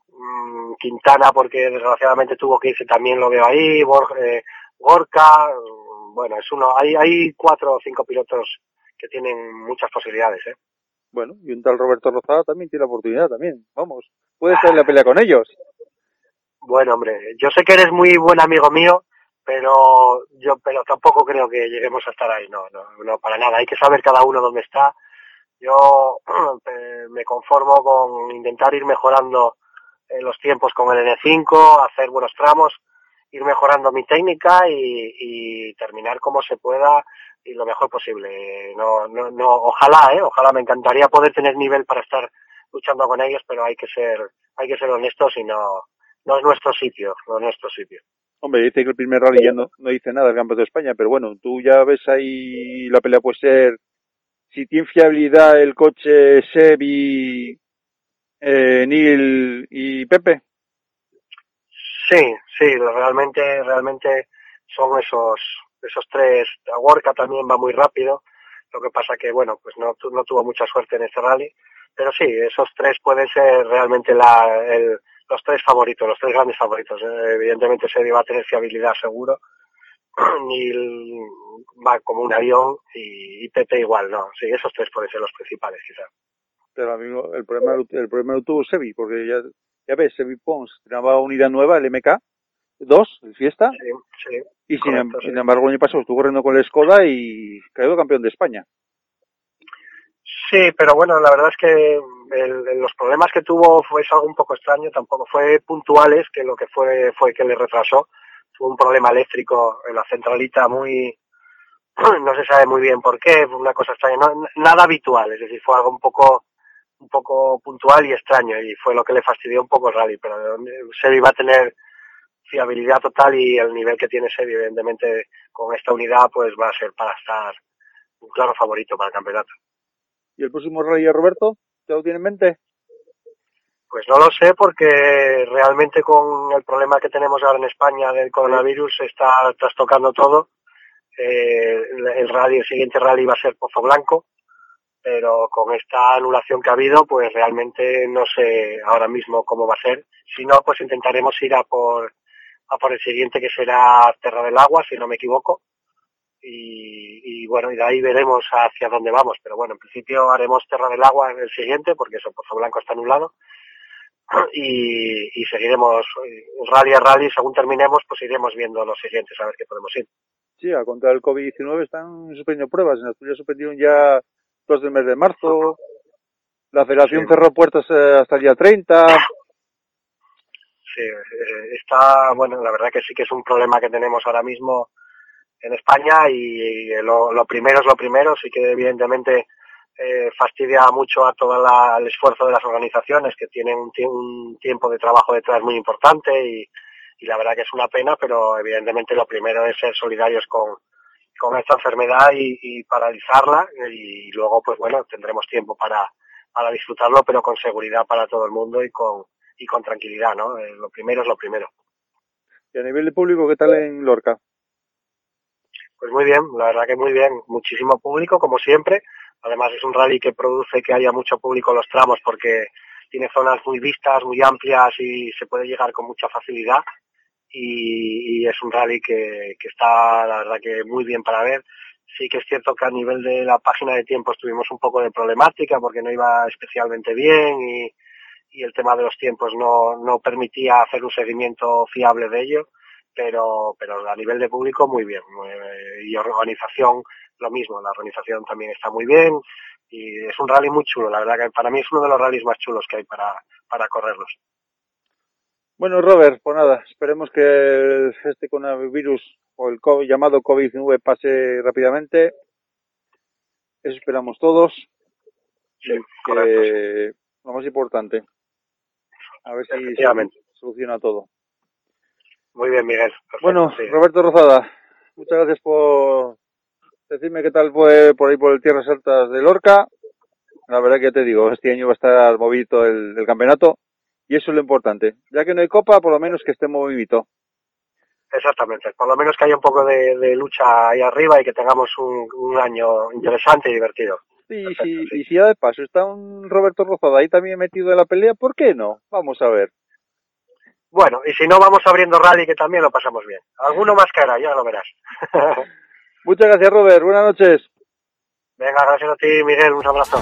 mmm, Quintana, porque desgraciadamente tuvo que irse, también lo veo ahí, eh, Gorka, bueno, es uno, hay, hay cuatro o cinco pilotos que tienen muchas posibilidades, ¿eh? Bueno, y un tal Roberto Rozada también tiene la oportunidad también, vamos, puedes estar en la pelea con ellos. Bueno, hombre, yo sé que eres muy buen amigo mío, pero yo pero tampoco creo que lleguemos a estar ahí, no, no, no para nada, hay que saber cada uno dónde está. Yo me conformo con intentar ir mejorando los tiempos con el N5, hacer buenos tramos, ir mejorando mi técnica y, y terminar como se pueda y lo mejor posible. No, no, no, ojalá, eh, ojalá me encantaría poder tener nivel para estar luchando con ellos, pero hay que ser, hay que ser honestos y no, no es nuestro sitio, no es nuestro sitio. Hombre, dice que el primer rally ya no, no dice nada del Campeonato de España, pero bueno, tú ya ves ahí la pelea puede ser si tiene fiabilidad el coche Sebi, eh, Neil y Pepe. Sí, sí, realmente, realmente son esos, esos tres. Gorka también va muy rápido, lo que pasa que bueno, pues no, no tuvo mucha suerte en este rally, pero sí, esos tres pueden ser realmente la, el, los tres favoritos, los tres grandes favoritos. Eh, evidentemente Sebi va a tener fiabilidad seguro, Neil va como un avión y, y Pepe igual, ¿no? Sí, esos tres pueden ser los principales, quizás. Pero amigo, el problema, el problema lo tuvo Sebi, porque ya, ya ves, Sebi Pons tenía unidad nueva, el MK, dos, el Fiesta, sí, sí, y sin, correcto, sin sí. embargo el año pasado estuvo corriendo con la Skoda y quedó campeón de España. Sí, pero bueno, la verdad es que el, los problemas que tuvo fue algo un poco extraño, tampoco fue puntuales, que lo que fue fue que le retrasó. Tuvo un problema eléctrico en la centralita muy, no se sabe muy bien por qué, fue una cosa extraña, no, nada habitual, es decir, fue algo un poco un poco puntual y extraño y fue lo que le fastidió un poco el rally, pero Sebi va a tener fiabilidad total y el nivel que tiene Sebi, evidentemente, con esta unidad, pues va a ser para estar un claro favorito para el campeonato. ¿Y el próximo rally de Roberto? ¿Te lo tiene en mente? Pues no lo sé porque realmente con el problema que tenemos ahora en España del coronavirus se está trastocando todo. Eh, el rally, el siguiente rally va a ser Pozo Blanco pero con esta anulación que ha habido, pues realmente no sé ahora mismo cómo va a ser. Si no, pues intentaremos ir a por, a por el siguiente que será Terra del Agua, si no me equivoco. Y, y bueno, y de ahí veremos hacia dónde vamos. Pero bueno, en principio haremos Terra del Agua en el siguiente, porque eso, Pozo Blanco está anulado. Y, y seguiremos eh, rally a rally, según terminemos, pues iremos viendo los siguientes a ver qué podemos ir. Sí, a contra el COVID-19 están suspendiendo pruebas. En Asturias suspendieron ya dos del mes de marzo. La federación Sí. cerró puertas eh, hasta el día 30. Sí, eh, está, bueno, la verdad que sí que es un problema que tenemos ahora mismo en España y, lo, lo primero es lo primero, sí que evidentemente eh, fastidia mucho a todo la- el esfuerzo de las organizaciones que tienen un, un tiempo de trabajo detrás muy importante y, y la verdad que es una pena, pero evidentemente lo primero es ser solidarios con, con esta enfermedad y, y paralizarla y luego pues bueno tendremos tiempo para, para disfrutarlo pero con seguridad para todo el mundo y con, y con tranquilidad, ¿no? Eh, lo primero es lo primero. Y a nivel de público, ¿qué tal en Lorca? Pues muy bien, la verdad que muy bien, muchísimo público como siempre. Además es un rally que produce que haya mucho público en los tramos porque tiene zonas muy vistas, muy amplias y se puede llegar con mucha facilidad. Y, es un rally que, está, la verdad que muy bien para ver. Sí que es cierto que a nivel de la página de tiempos tuvimos un poco de problemática porque no iba especialmente bien y, y el tema de los tiempos no, no permitía hacer un seguimiento fiable de ello pero pero a nivel de público muy bien Eh, y organización lo mismo la organización también está muy bien y es un rally muy chulo la verdad que para mí es uno de los rallies más chulos que hay para para correrlos Bueno, Robert, pues nada, esperemos que este coronavirus o el COVID, llamado COVID-19 pase rápidamente. Eso esperamos todos. Sí, correcto, que lo más importante, a ver si se soluciona todo. Muy bien Miguel Perfecto, Bueno, sí. Roberto Rozada, muchas gracias por decirme qué tal fue por ahí por el Tierras Altas de Lorca. La verdad que ya te digo, este año va a estar movido el, el campeonato y eso es lo importante. Ya que no hay copa, por lo menos que esté movidito. exactamente por lo menos que haya un poco de, de lucha ahí arriba y que tengamos un, un año interesante y divertido Perfecto, si, sí. y si ya de paso está un Roberto Rozada ahí también metido en la pelea, ¿por qué no? Vamos a ver. Bueno y si no vamos abriendo rally que también lo pasamos bien alguno más caerá ya lo verás Muchas gracias, Robert. Buenas noches. venga gracias a ti Miguel un abrazo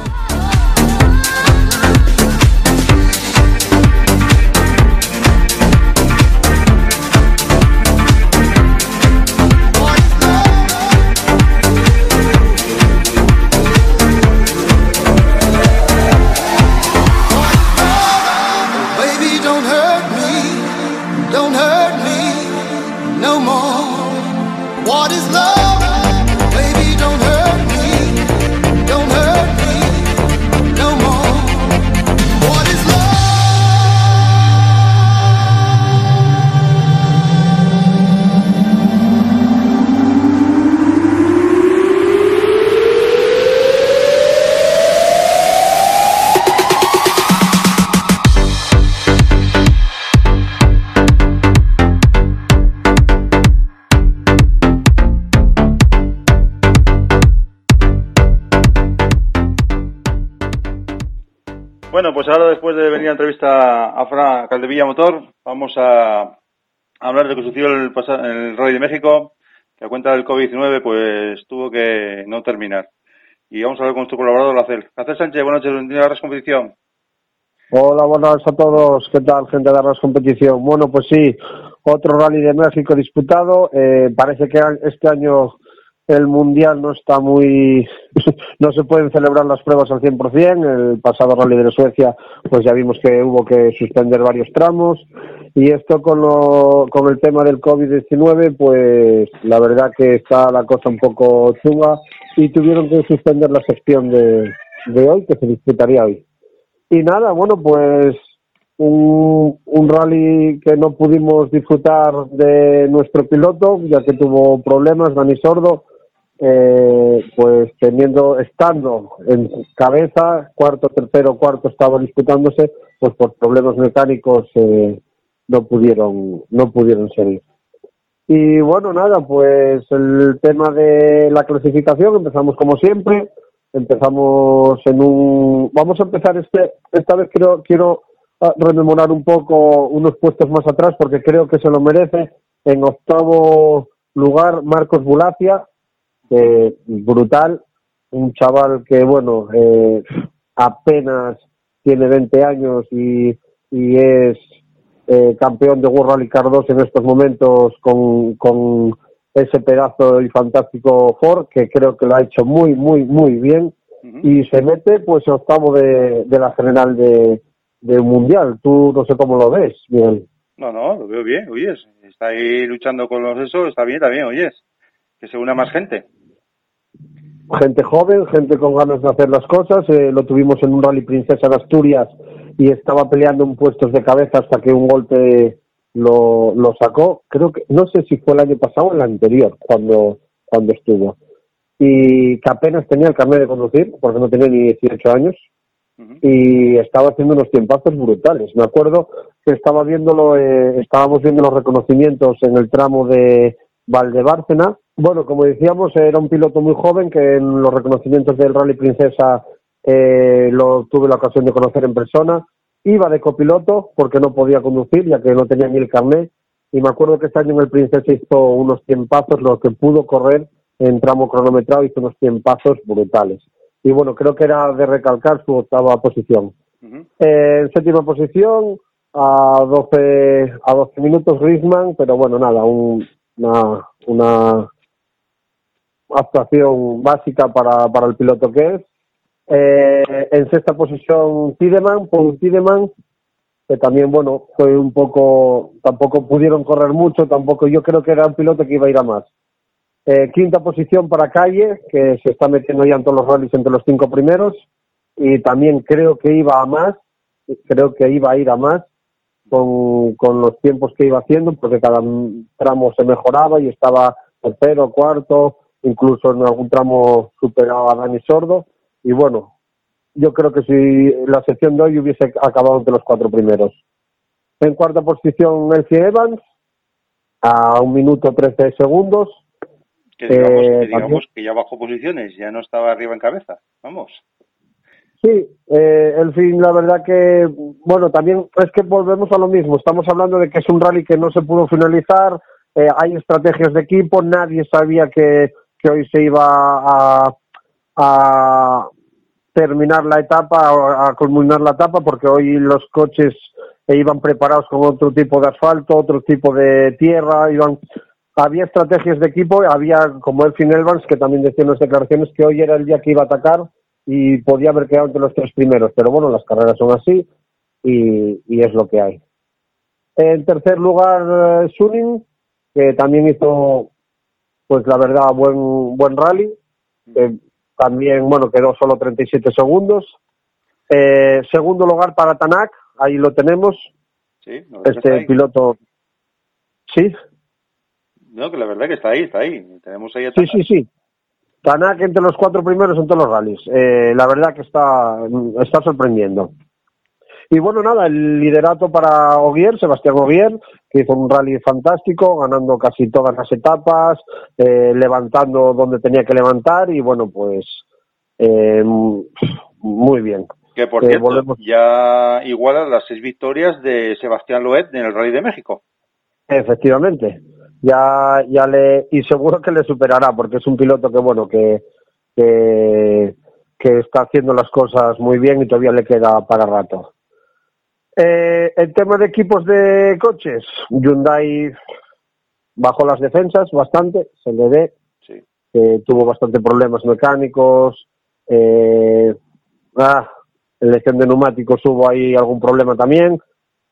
Bueno, pues ahora después de venir a entrevista a Fran Caldevilla Motor, vamos a hablar de lo que sucedió el, el Rally de México, que a cuenta del COVID-19 pues tuvo que no terminar. Y vamos a hablar con nuestro colaborador, Lacel. Lacel Sánchez, buenas noches, bienvenido a la competición. Hola, buenas a todos. ¿Qué tal, gente de Arras Competición? Bueno, pues sí, otro rally de México disputado. Eh, parece que este año el Mundial no está muy... no se pueden celebrar las pruebas al 100%. El pasado rally de Suecia, pues ya vimos que hubo que suspender varios tramos. Y esto con, lo, con el tema del COVID-19, pues la verdad que está la cosa un poco chunga y tuvieron que suspender la sección de, de hoy, que se disputaría hoy. Y nada, bueno, pues un, un rally que no pudimos disfrutar de nuestro piloto, ya que tuvo problemas, Dani Sordo, eh, pues teniendo, estando en cabeza, cuarto, tercero, cuarto estaba disputándose, pues por problemas mecánicos eh, no pudieron, no pudieron seguir. Y bueno, nada, pues el tema de la clasificación, empezamos como siempre, Empezamos en un. Vamos a empezar este. Esta vez quiero, quiero ah, rememorar un poco unos puestos más atrás porque creo que se lo merece. En octavo lugar, Marcos Bulacia, que brutal. Un chaval que, bueno, eh, apenas tiene 20 años y, y es eh, campeón de World Rally Car 2 en estos momentos con, con ese pedazo y fantástico Ford, que creo que lo ha hecho muy, muy, muy bien. Y se mete pues octavo de, de la general de, de Mundial. Tú no sé cómo lo ves, Miguel. No, no, lo veo bien, oyes. Está ahí luchando con los eso, está bien también, oyes. Que se una más gente. Gente joven, gente con ganas de hacer las cosas. Eh, lo tuvimos en un Rally Princesa de Asturias y estaba peleando en puestos de cabeza hasta que un golpe lo, lo sacó. Creo que, no sé si fue el año pasado o el anterior, cuando, cuando estuvo. Y que apenas tenía el carnet de conducir, porque no tenía ni 18 años, y estaba haciendo unos tiempazos brutales. Me acuerdo que estaba viéndolo, eh, estábamos viendo los reconocimientos en el tramo de Valdebárcena. Bueno, como decíamos, era un piloto muy joven que en los reconocimientos del Rally Princesa eh, lo tuve la ocasión de conocer en persona. Iba de copiloto porque no podía conducir, ya que no tenía ni el carnet. Y me acuerdo que este año en el Princesa hizo unos tiempazos, lo que pudo correr en tramo cronometrado, hizo unos tiempazos brutales y bueno, creo que era de recalcar su octava posición. Eh, en séptima posición, a 12, a 12 minutos Risman, pero bueno, nada, una, una actuación básica para, para el piloto que es. Eh, en sexta posición Tideman, Paul Tideman, que también, bueno, fue un poco, tampoco pudieron correr mucho, tampoco, yo creo que era un piloto que iba a ir a más. Eh, quinta posición para Calle, que se está metiendo ya en todos los rallies entre los cinco primeros. Y también creo que iba a más, creo que iba a ir a más con, con los tiempos que iba haciendo, porque cada tramo se mejoraba y estaba tercero, cuarto, incluso en algún tramo superaba a Dani Sordo. Y bueno, yo creo que si la sección de hoy hubiese acabado entre los cuatro primeros. En cuarta posición, Elsie Evans, a un minuto trece segundos. Que digamos, eh, que, digamos que ya bajó posiciones, ya no estaba arriba en cabeza. Vamos. Sí, eh, el fin, la verdad que, bueno, también es que volvemos a lo mismo. Estamos hablando de que es un rally que no se pudo finalizar, eh, hay estrategias de equipo, nadie sabía que, que hoy se iba a, a terminar la etapa, a, a culminar la etapa, porque hoy los coches iban preparados con otro tipo de asfalto, otro tipo de tierra, iban había estrategias de equipo, había como Elfin Elvans, que también decía en las declaraciones que hoy era el día que iba a atacar y podía haber quedado entre los tres primeros, pero bueno, las carreras son así y, y es lo que hay. En tercer lugar, eh, Suning, que también hizo, pues la verdad, buen buen rally. también, bueno, quedó solo 37 segundos. Eh, segundo lugar para Tanak, ahí lo tenemos. Sí, este piloto. Sí, no, que la verdad que está ahí, está ahí. Tenemos ahí a Sí, sí, sí. Tanak entre los cuatro primeros en todos los rallies. Eh, la verdad que está, está sorprendiendo. Y bueno, nada, el liderato para Ogier, Sebastián Ogier, que hizo un rally fantástico, ganando casi todas las etapas, eh, levantando donde tenía que levantar y bueno, pues eh, muy bien. Que por Eh, cierto, volvemos- ya iguala las seis victorias de Sebastián Loet en el Rally de México. Efectivamente. Ya, ya le, y seguro que le superará, porque es un piloto que, bueno, que, que, que está haciendo las cosas muy bien y todavía le queda para rato. Eh, el tema de equipos de coches, Hyundai bajó las defensas bastante, se le ve, Sí. que tuvo bastante problemas mecánicos, eh, ah, elección de neumáticos hubo ahí algún problema también,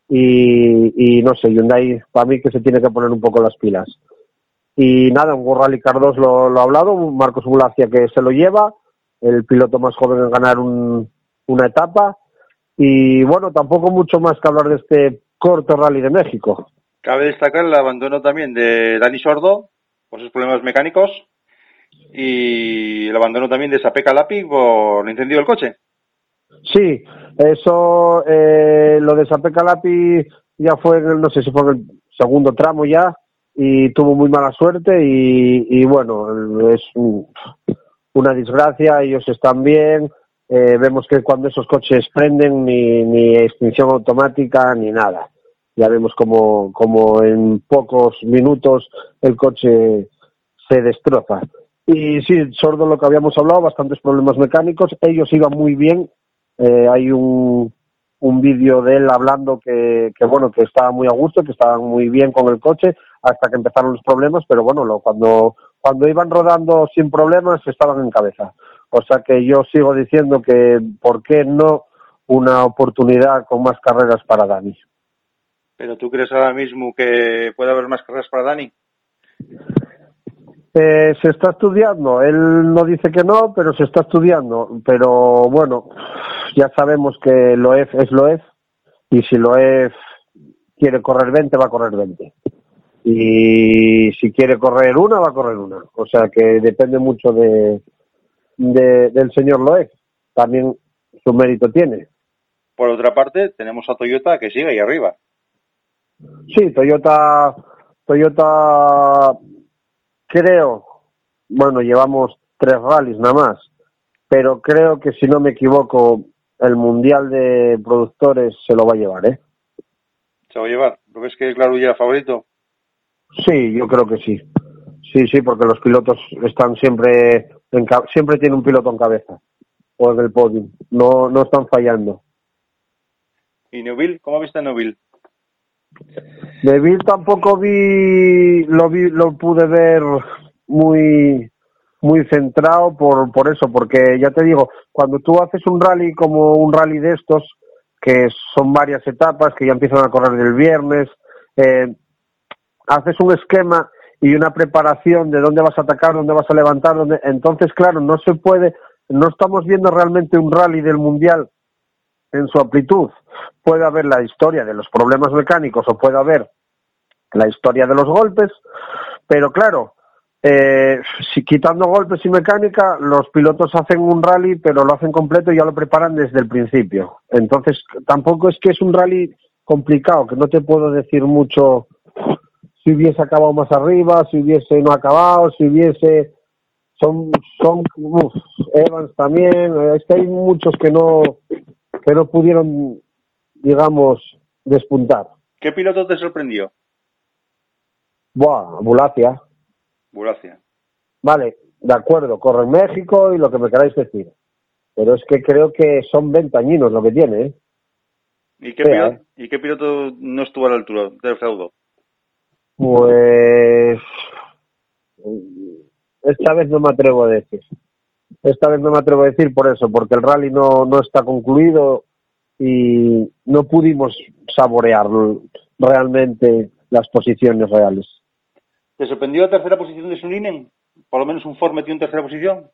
y, y no sé, Hyundai para mí que se tiene que poner un poco las pilas. Y nada, un Rally Car 2 lo, lo ha hablado, Marcos Bulacia que se lo lleva, el piloto más joven en ganar un- una etapa. Y bueno, tampoco mucho más que hablar de este corto Rally de México. Cabe destacar el abandono también de Dani Sordo por sus problemas mecánicos y el abandono también de Sapeca Lapi por el incendio del coche. Sí, eso, eh, lo de Sape Calapi ya fue, no sé si fue el segundo tramo ya, y tuvo muy mala suerte y, y bueno, es un, una desgracia, ellos están bien, eh, vemos que cuando esos coches prenden ni, ni extinción automática ni nada. Ya vemos como, como en pocos minutos el coche se destroza. Y sí, sordo lo que habíamos hablado, bastantes problemas mecánicos. Ellos iban muy bien. Eh, hay un, un vídeo de él hablando que, que, bueno, que estaba muy a gusto, que estaban muy bien con el coche hasta que empezaron los problemas, pero bueno, lo, cuando, cuando iban rodando sin problemas estaban en cabeza. O sea que yo sigo diciendo que, ¿por qué no una oportunidad con más carreras para Dani? ¿Pero tú crees ahora mismo que puede haber más carreras para Dani? Eh, se está estudiando. Él no dice que no, pero se está estudiando. Pero bueno, ya sabemos que lo es es lo es. Y si lo es quiere correr 20, va a correr 20. Y si quiere correr una, va a correr una. O sea que depende mucho de, de del señor Loeb. También su mérito tiene. Por otra parte, tenemos a Toyota que sigue ahí arriba. Sí, Toyota, Toyota, creo, bueno, llevamos tres rallies nada más, pero creo que si no me equivoco, el Mundial de Productores se lo va a llevar, ¿eh? ¿Se va a llevar? ¿Lo ves que es la ya favorito? Sí, yo creo que sí. Sí, sí, porque los pilotos están siempre, en, siempre tiene un piloto en cabeza o en el podium. No, no están fallando. ¿Y Neuville? ¿Cómo viste a Neuville? Neville tampoco vi, lo vi, lo pude ver muy, muy centrado por, por eso, porque ya te digo, cuando tú haces un rally como un rally de estos, que son varias etapas, que ya empiezan a correr del viernes, eh, haces un esquema y una preparación de dónde vas a atacar, dónde vas a levantar, dónde, entonces claro, no se puede, no estamos viendo realmente un rally del mundial en su amplitud. Puede haber la historia de los problemas mecánicos o puede haber la historia de los golpes, pero claro, eh, si quitando golpes y mecánica, los pilotos hacen un rally, pero lo hacen completo y ya lo preparan desde el principio. Entonces, tampoco es que es un rally complicado, que no te puedo decir mucho si hubiese acabado más arriba, si hubiese no acabado, si hubiese son son Evans también, es que hay muchos que no que no pudieron, digamos, despuntar. ¿Qué piloto te sorprendió? Buah, Bulacia. Bulacia. Vale, de acuerdo, corre en México y lo que me queráis decir. Pero es que creo que son ventañinos lo que tiene, ¿eh? ¿Y qué, piloto, ¿eh? ¿Y qué piloto no estuvo a la altura del feudo? Pues esta vez no me atrevo a decir. Esta vez no me atrevo a decir por eso, porque el rally no, no está concluido y no pudimos saborear realmente las posiciones reales. ¿Te sorprendió la tercera posición de Suninen? ¿Por lo menos un Ford metió en tercera posición?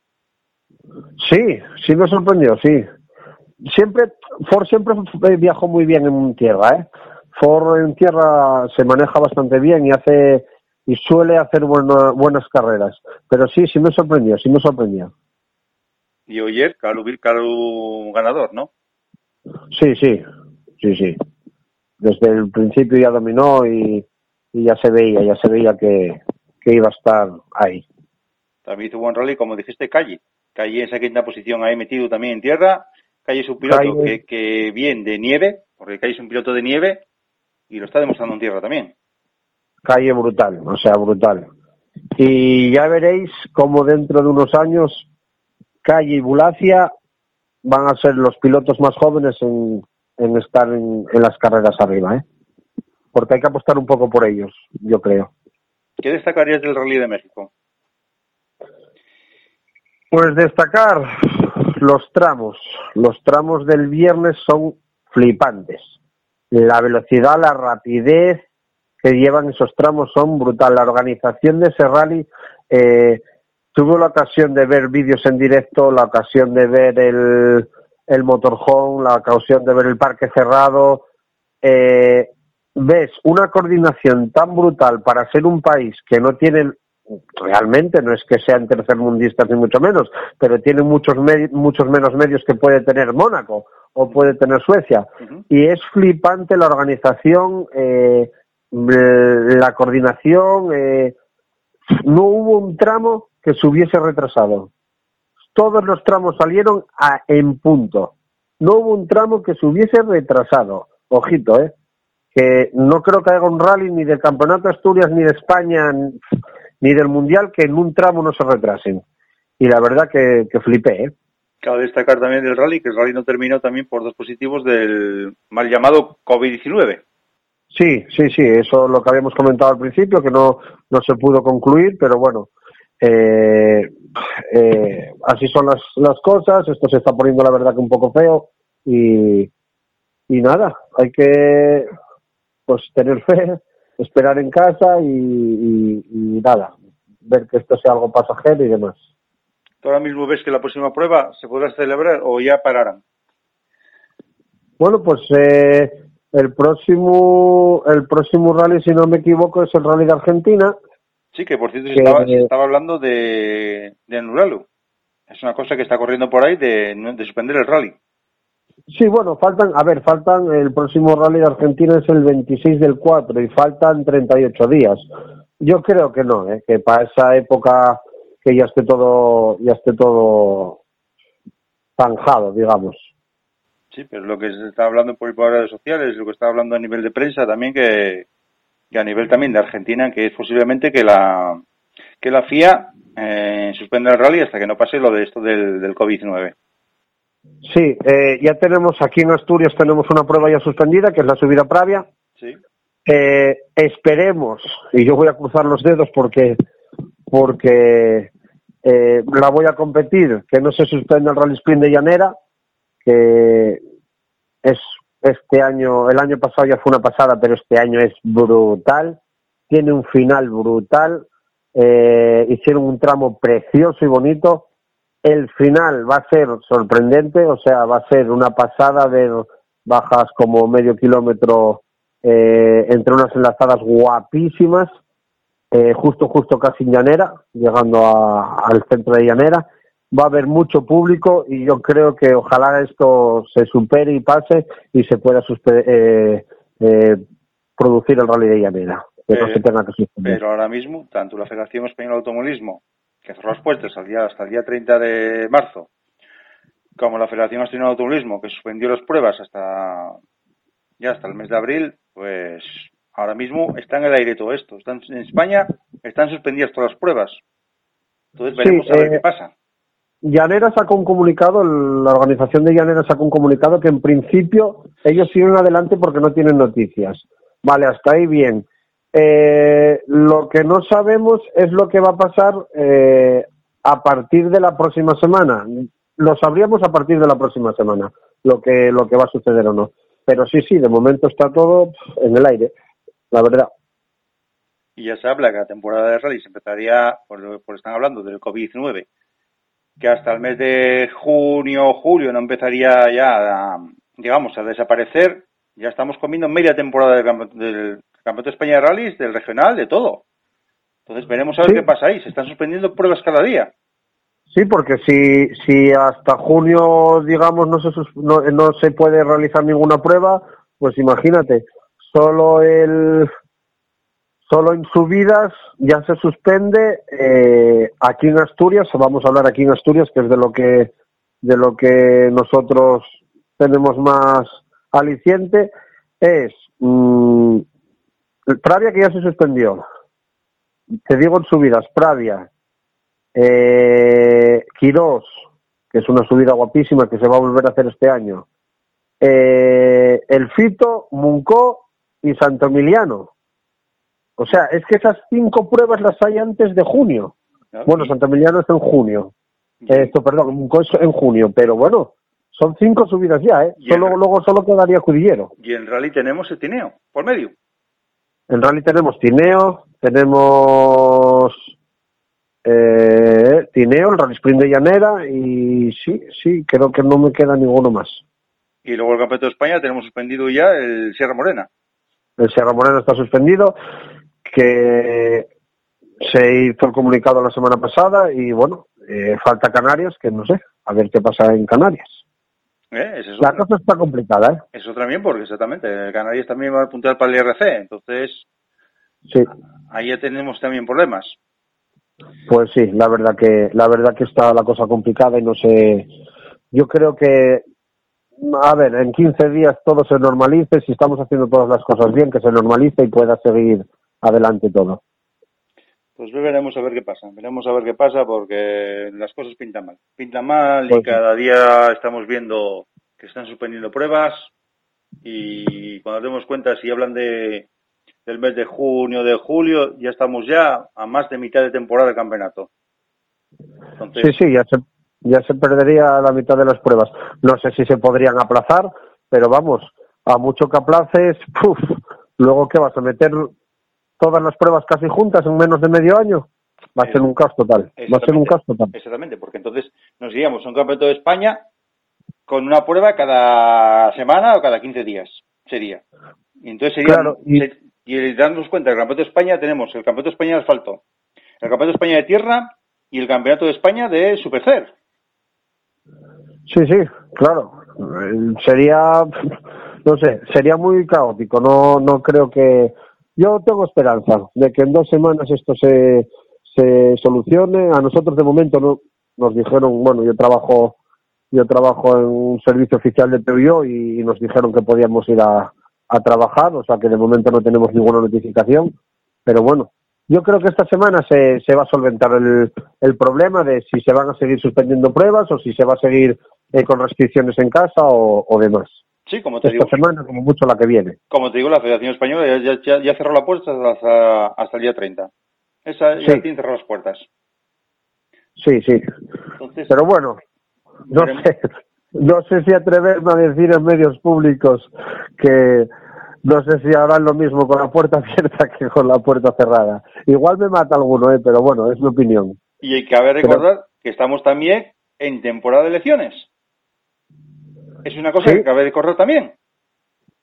Sí, sí me sorprendió, sí. Siempre, Ford siempre viajó muy bien en tierra, ¿eh? Ford en tierra se maneja bastante bien y hace y suele hacer buenas carreras. Pero sí, sí me sorprendió, sí me sorprendió. Y Oyer, Calu, Calu ganador, ¿no? Sí, sí, sí, sí. Desde el principio ya dominó y, y ya se veía, ya se veía que, que iba a estar ahí. También hizo buen rally, como dijiste, Calle. Calle en esa quinta posición ahí metido también en tierra. Calle es un piloto que, que bien de nieve, porque Calle es un piloto de nieve y lo está demostrando en tierra también. Calle brutal, o sea, brutal. Y ya veréis cómo dentro de unos años Calle y Bulacia van a ser los pilotos más jóvenes en, en estar en, en, las carreras arriba, ¿eh? Porque hay que apostar un poco por ellos, yo creo. ¿Qué destacarías del Rally de México? Pues destacar los tramos. Los tramos del viernes son flipantes. La velocidad, la rapidez que llevan esos tramos son brutal. La organización de ese rally eh, tuve la ocasión de ver vídeos en directo, la ocasión de ver el, el motorhome, la ocasión de ver el parque cerrado. Eh, ves una coordinación tan brutal para ser un país que no tiene realmente no es que sean tercermundistas ni mucho menos, pero tiene muchos muchos menos medios que puede tener Mónaco o puede tener Suecia uh -huh. y es flipante la organización, eh, la coordinación, eh, no hubo un tramo que se hubiese retrasado. todos los tramos salieron a, en punto. No hubo un tramo que se hubiese retrasado. Ojito, ¿eh? Que no creo que haya un rally ni del Campeonato de Asturias, ni de España, ni del Mundial que en un tramo no se retrasen. Y la verdad que, que flipé, ¿eh? Cabe destacar también del rally que el rally no terminó también por dos positivos del mal llamado COVID-19. Sí, sí, sí, eso es lo que habíamos comentado al principio, que no, no se pudo concluir, pero bueno, eh, eh, así son las, las cosas, esto se está poniendo la verdad que un poco feo y, y nada, hay que pues tener fe, esperar en casa y, y, y nada, ver que esto sea algo pasajero y demás. ¿Tú ahora mismo ves que la próxima prueba se podrá celebrar o ya pararán? Bueno, pues eh, el próximo el próximo rally, si no me equivoco, es el rally de Argentina. Sí, que por cierto se estaba, se estaba hablando de, de anularlo. Es una cosa que está corriendo por ahí de, de suspender el rally. Sí, bueno, faltan, a ver, faltan, el próximo rally de Argentina es el 26 del 4 y faltan 38 días. Yo creo que no, ¿eh? que para esa época que ya esté todo, ya esté todo zanjado, digamos. Sí, pero lo que se está hablando por, por redes sociales, lo que está hablando a nivel de prensa también, que, que a nivel también de Argentina, que es posiblemente que la que la FIA eh, suspenda el rally hasta que no pase lo de esto del, del COVID-19. Sí, eh, ya tenemos aquí en Asturias tenemos una prueba ya suspendida, que es la subida Pravia. Sí. Eh, esperemos, y yo voy a cruzar los dedos porque porque eh, la voy a competir, que no se suspenda el Rally Sprint de Llanera, que es este año, el año pasado ya fue una pasada, pero este año es brutal, tiene un final brutal, eh, hicieron un tramo precioso y bonito, el final va a ser sorprendente, o sea, va a ser una pasada de bajas como medio kilómetro eh, entre unas enlazadas guapísimas, eh, justo, justo casi en Llanera, llegando a- al centro de Llanera. Va a haber mucho público y yo creo que ojalá esto se supere y pase y se pueda eh, eh, producir el rally de Llanera, que no Eh, se tenga que. Pero ahora mismo, tanto la Federación Española de Automovilismo, que cerró las puertas al día, hasta el día 30 de marzo, como la Federación Española de Automovilismo, que suspendió las pruebas hasta ya hasta el mes de abril, pues ahora mismo está en el aire todo esto. Están, en España están suspendidas todas las pruebas. Entonces veremos Sí, a ver eh, qué pasa. Llanera sacó un comunicado, la organización de Llanera sacó un comunicado que en principio ellos siguen adelante porque no tienen noticias. Vale, hasta ahí bien. Eh, lo que no sabemos es lo que va a pasar eh, a partir de la próxima semana. Lo sabríamos a partir de la próxima semana, lo que, lo que va a suceder o no. Pero sí, sí, de momento está todo en el aire, la verdad. Y ya se habla que la temporada de rally se empezaría, por, por están hablando del COVID-19, que hasta el mes de junio, julio no empezaría ya, a, digamos, a desaparecer. Ya estamos comiendo media temporada del, campe- del Campeonato de España de Rallys, del regional, de todo. Entonces veremos a ver Sí. qué pasa ahí. Se están suspendiendo pruebas cada día. Sí, porque si, si hasta junio, digamos, no se, no, no se puede realizar ninguna prueba, pues imagínate, solo el solo en subidas ya se suspende eh, aquí en Asturias, vamos a hablar aquí en Asturias, que es de lo que de lo que nosotros tenemos más aliciente, es mm, Pravia que ya se suspendió. Te digo en subidas, Pravia, eh, Quirós, que es una subida guapísima que se va a volver a hacer este año. Eh, el Fito, Muncó y Santo Emiliano. O sea, es que esas cinco pruebas las hay antes de junio. ¿no? Bueno, Santo Emiliano es en junio. Esto, perdón, en junio, pero bueno, son cinco subidas ya, ¿eh? El- Solo, luego solo quedaría Cudillero. y en rally tenemos el tineo, por medio. En rally tenemos Tineo, tenemos eh, Tineo, el Rally Sprint de Llanera y sí, sí, creo que no me queda ninguno más. Y luego el Campeonato de España tenemos suspendido ya el Sierra Morena. El Sierra Morena está suspendido, que se hizo el comunicado la semana pasada y bueno, eh, falta Canarias, que no sé, a ver qué pasa en Canarias. ¿Eh? Es La cosa está complicada, ¿eh? Eso también, porque exactamente, Canarias también va a apuntar para el IRC, entonces Sí. ahí ya tenemos también problemas. Pues sí, la verdad que la verdad que está la cosa complicada y no sé. Yo creo que a ver, en 15 días todo se normalice, si estamos haciendo todas las cosas bien, que se normalice y pueda seguir adelante todo. Pues veremos a ver qué pasa, veremos a ver qué pasa porque las cosas pintan mal. Pintan mal y Pues cada día estamos viendo que están suspendiendo pruebas y cuando nos demos cuenta si hablan de del mes de junio, de julio, ya estamos ya a más de mitad de temporada de campeonato. Entonces, Sí, sí, ya se, ya se perdería la mitad de las pruebas. No sé si se podrían aplazar, pero vamos, a mucho que aplaces, ¡puf! luego que vas a meter todas las pruebas casi juntas en menos de medio año, va a ser un caos total, va a ser un caos total. Exactamente, porque entonces nos iríamos a un campeonato de España con una prueba cada semana o cada 15 días, sería. Y entonces sería, Claro, y- y darnos cuenta, el campeonato de España tenemos el campeonato de España de asfalto, el campeonato de España de tierra y el campeonato de España de supercer. Sí, sí, claro. Eh, Sería, no sé, sería muy caótico. No, no creo que. Yo tengo esperanza de que en dos semanas esto se, se solucione. A nosotros de momento no nos dijeron, bueno, yo trabajo, yo trabajo en un servicio oficial de PBO y nos dijeron que podíamos ir a, a trabajar, o sea que de momento no tenemos ninguna notificación. Pero bueno, yo creo que esta semana se, se va a solventar el, el problema de si se van a seguir suspendiendo pruebas o si se va a seguir eh, con restricciones en casa o, o demás. Sí, como te digo, semana, como mucho la que viene. como te digo, la Federación Española ya, ya, ya cerró la puerta hasta, hasta el día 30. Esa ya Sí. tiene cerradas las puertas. Sí, sí. Entonces, Pero bueno, no sé, no sé si atreverme a decir en medios públicos que no sé si harán lo mismo con la puerta abierta que con la puerta cerrada. Igual me mata alguno, ¿eh? pero bueno, es mi opinión. y hay que haber recordar que estamos también en temporada de elecciones. Es una cosa Sí. que cabe recordar también.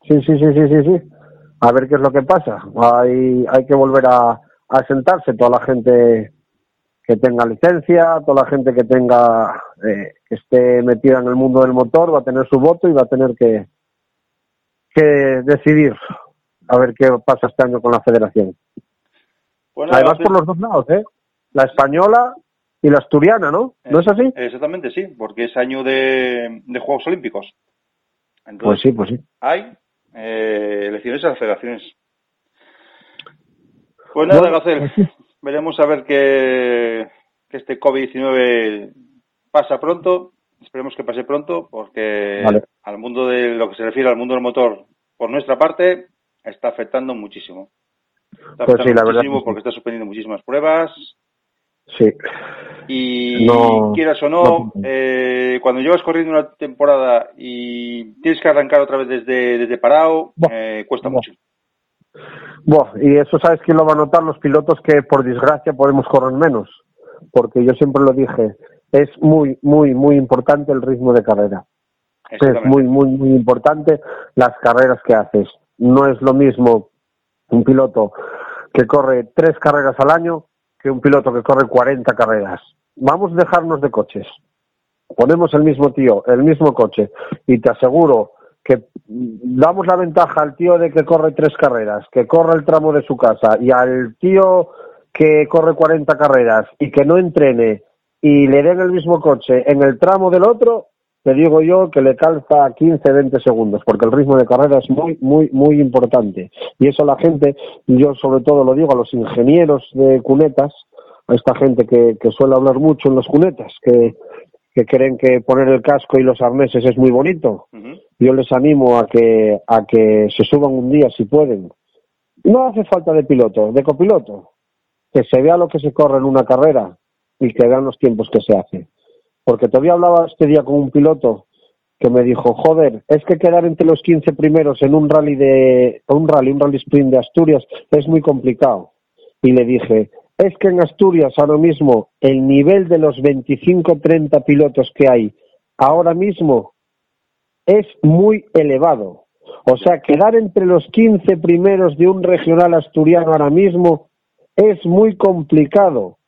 Sí, sí, sí, sí, sí, sí. A ver qué es lo que pasa. Hay, hay que volver a, a sentarse toda la gente que tenga licencia, toda la gente que tenga, eh, que esté metida en el mundo del motor, va a tener su voto y va a tener que, que decidir a ver qué pasa este año con la federación. Bueno, Además por los dos lados, ¿eh? La española y la asturiana, ¿no? ¿No es así? Exactamente, sí, porque es año de, de Juegos Olímpicos. Pues Entonces, sí, pues sí. hay eh, elecciones a las federaciones. Pues Bueno, nada, Gacel, pues sí. veremos a ver que, que este COVID-19 pasa pronto. Esperemos que pase pronto, porque Vale. al mundo de lo que se refiere al mundo del motor, por nuestra parte, está afectando muchísimo. Está Pues sí, afectando la muchísimo porque está suspendiendo muchísimas pruebas. Sí. Y No- quieras o no, no- eh, cuando llevas corriendo una temporada y tienes que arrancar otra vez desde, desde parado, eh, cuesta mucho. Buah, y eso sabes quién lo va a notar los pilotos que por desgracia podemos correr menos, porque yo siempre lo dije, es muy, muy, muy importante el ritmo de carrera. Es muy, muy, muy importante las carreras que haces. No es lo mismo un piloto que corre tres carreras al año que un piloto que corre 40 carreras. Vamos a dejarnos de coches. Ponemos el mismo tío, el mismo coche, y te aseguro que damos la ventaja al tío de que corre tres carreras, que corre el tramo de su casa, y al tío que corre 40 carreras y que no entrene y le den el mismo coche en el tramo del otro, te digo yo que le calza 15, 20 segundos, porque el ritmo de carrera es muy, muy, muy importante. Y eso la gente, yo sobre todo lo digo a los ingenieros de cunetas, a esta gente que, que suele hablar mucho en las cunetas, que, que creen que poner el casco y los arneses es muy bonito. Yo les animo a que, a que se suban un día si pueden. No hace falta de piloto, de copiloto. Que se vea lo que se corre en una carrera y que vean los tiempos que se hace. Porque todavía hablaba este día con un piloto que me dijo, joder, es que quedar entre los 15 primeros en un rally de, un rally, un rally sprint de Asturias es muy complicado. Y le dije, es que en Asturias ahora mismo el nivel de los 25-30 pilotos que hay ahora mismo es muy elevado. O sea, quedar entre los 15 primeros de un regional asturiano ahora mismo es muy complicado.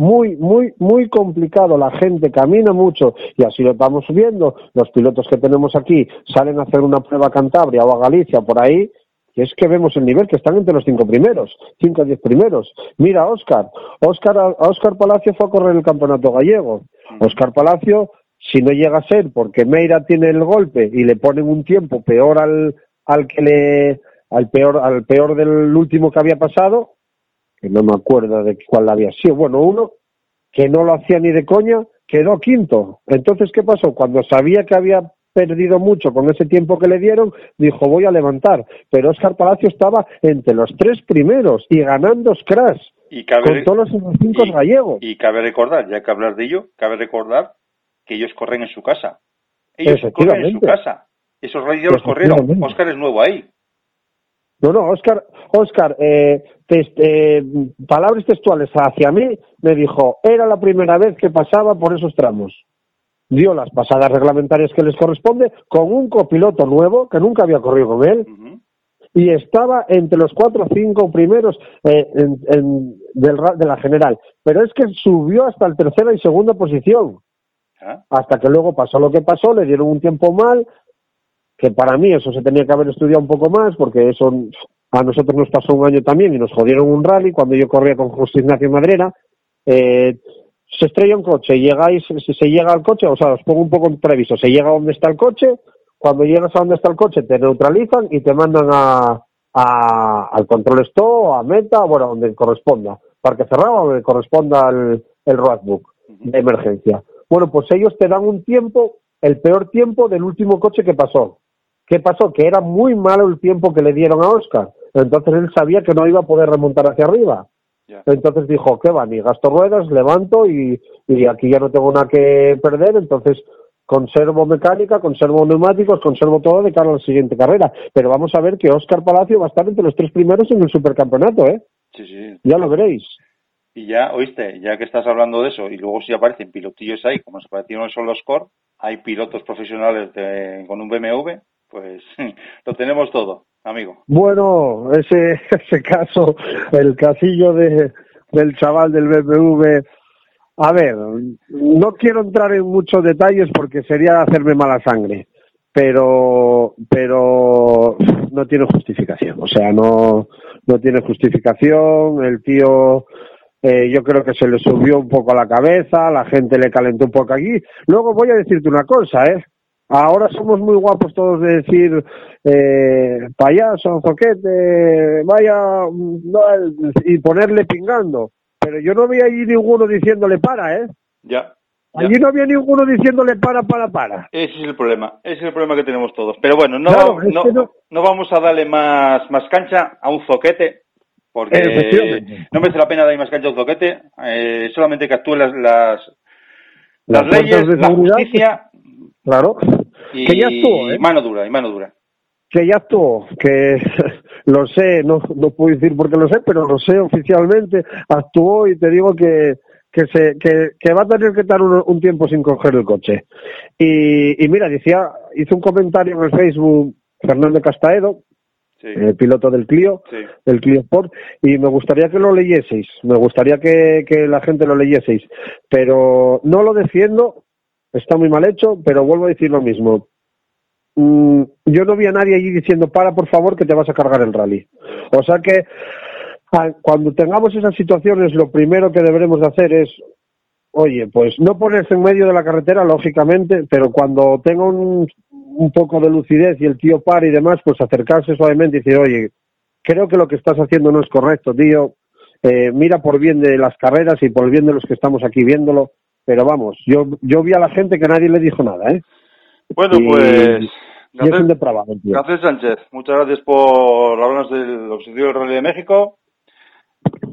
Muy, muy, muy complicado. La gente camina mucho y así lo estamos viendo. Los pilotos que tenemos aquí salen a hacer una prueba a Cantabria o a Galicia por ahí Y es que vemos el nivel que están entre los cinco primeros, cinco a diez primeros. Mira, Oscar, Oscar, Oscar Palacio fue a correr el campeonato gallego. Oscar Palacio, si no llega a ser porque Meira tiene el golpe y le ponen un tiempo peor al, al que le, al peor, al peor del último que había pasado, que no me acuerdo de cuál había sido, bueno, uno que no lo hacía ni de coña, quedó quinto. Entonces, ¿qué pasó? Cuando sabía que había perdido mucho con ese tiempo que le dieron, dijo voy a levantar. Pero Oscar Palacio estaba entre los tres primeros y ganando Scratch. Y cabe, con todos los cinco y- gallegos. y cabe recordar, ya que hablar de ello, cabe recordar que ellos corren en su casa. Ellos corren en su casa. Esos los corrieron. Oscar es nuevo ahí. No, no, Oscar, Oscar, eh, eh, palabras textuales hacia mí, me dijo, era la primera vez que pasaba por esos tramos. Dio las pasadas reglamentarias que les corresponde con un copiloto nuevo que nunca había corrido con él y estaba entre los cuatro o cinco primeros eh, en- en- del de la general. Pero es que subió hasta el tercera y segunda posición. Ah, Hasta que luego pasó lo que pasó, le dieron un tiempo mal, que para mí eso se tenía que haber estudiado un poco más, porque eso a nosotros nos pasó un año también y nos jodieron un rally cuando yo corría con José Ignacio Madrera. Eh, se estrella un coche, llegáis, si se llega al coche, o sea, os pongo un poco en se llega a donde está el coche, cuando llegas a donde está el coche te neutralizan y te mandan a, a- al control stop, a meta, bueno, donde corresponda, parque cerrado, donde corresponda el, el roadbook de emergencia. Bueno, pues ellos te dan un tiempo, el peor tiempo del último coche que pasó. ¿Qué pasó? Que era muy malo el tiempo que le dieron a Oscar. Entonces él sabía que no iba a poder remontar hacia arriba. Entonces dijo, ¿qué va? Ni gasto ruedas, levanto y, y aquí ya no tengo nada que perder, entonces conservo mecánica, conservo neumáticos, conservo todo de cara a la siguiente carrera. Pero vamos a ver que Oscar Palacio va a estar entre los tres primeros en el supercampeonato, ¿eh? Sí, sí. Ya lo veréis. Y ya, oíste, ya que estás hablando de eso, y luego si aparecen pilotillos ahí, como se aparecieron en Solo Score, hay pilotos profesionales de- con un BMW, pues lo tenemos todo, amigo. Bueno, ese, ese caso, el casillo de, del chaval del BMW, a ver, no quiero entrar en muchos detalles porque sería hacerme mala sangre, pero, pero no tiene justificación, o sea, no, no tiene justificación, el tío, eh, yo creo que se le subió un poco la cabeza, la gente le calentó un poco aquí. Luego voy a decirte una cosa, ¿eh? Ahora somos muy guapos todos de decir eh, payaso, zoquete, vaya, mm, no, y ponerle pingando. Pero yo no vi allí ninguno diciéndole para, ¿eh? Ya. ya. Allí no había ninguno diciéndole para, para, para. Ese es el problema, ese es el problema que tenemos todos. Pero bueno, no, Claro, no, no- no vamos a darle más, más cancha a un zoquete, porque no merece la pena darle más cancha a un zoquete, eh, solamente que actúen las, las, las Las leyes, la justicia Claro. Y, Que ya estuvo, ¿eh? y mano dura, y mano dura. que ya actuó, que lo sé, no, no puedo decir porque lo sé, pero lo sé oficialmente, actuó y te digo que, que, se, que, que va a tener que estar un, un tiempo sin coger el coche. Y, y mira, decía, hizo un comentario en el Facebook Fernando Castaedo, Sí, el piloto del Clio, sí. del Clio Sport, y me gustaría que lo leyeseis, me gustaría que, que la gente lo leyeseis, pero no lo defiendo, está muy mal hecho, pero vuelvo a decir lo mismo. Mm, yo no vi a nadie allí diciendo, para por favor que te vas a cargar el rally. O sea que a- cuando tengamos esas situaciones, lo primero que deberemos de hacer es, oye, pues no ponerse en medio de la carretera, lógicamente, pero cuando tenga un, un poco de lucidez y el tío para y demás, pues acercarse suavemente y decir, oye, creo que lo que estás haciendo no es correcto, tío. Eh, mira por bien de las carreras y por bien de los que estamos aquí viéndolo. Pero vamos, yo, yo vi a la gente que nadie le dijo nada, ¿eh? Bueno, Y- pues... Y es un depravado, tío. Garcés Sánchez, muchas gracias por hablarnos del objetivo del Rally de México.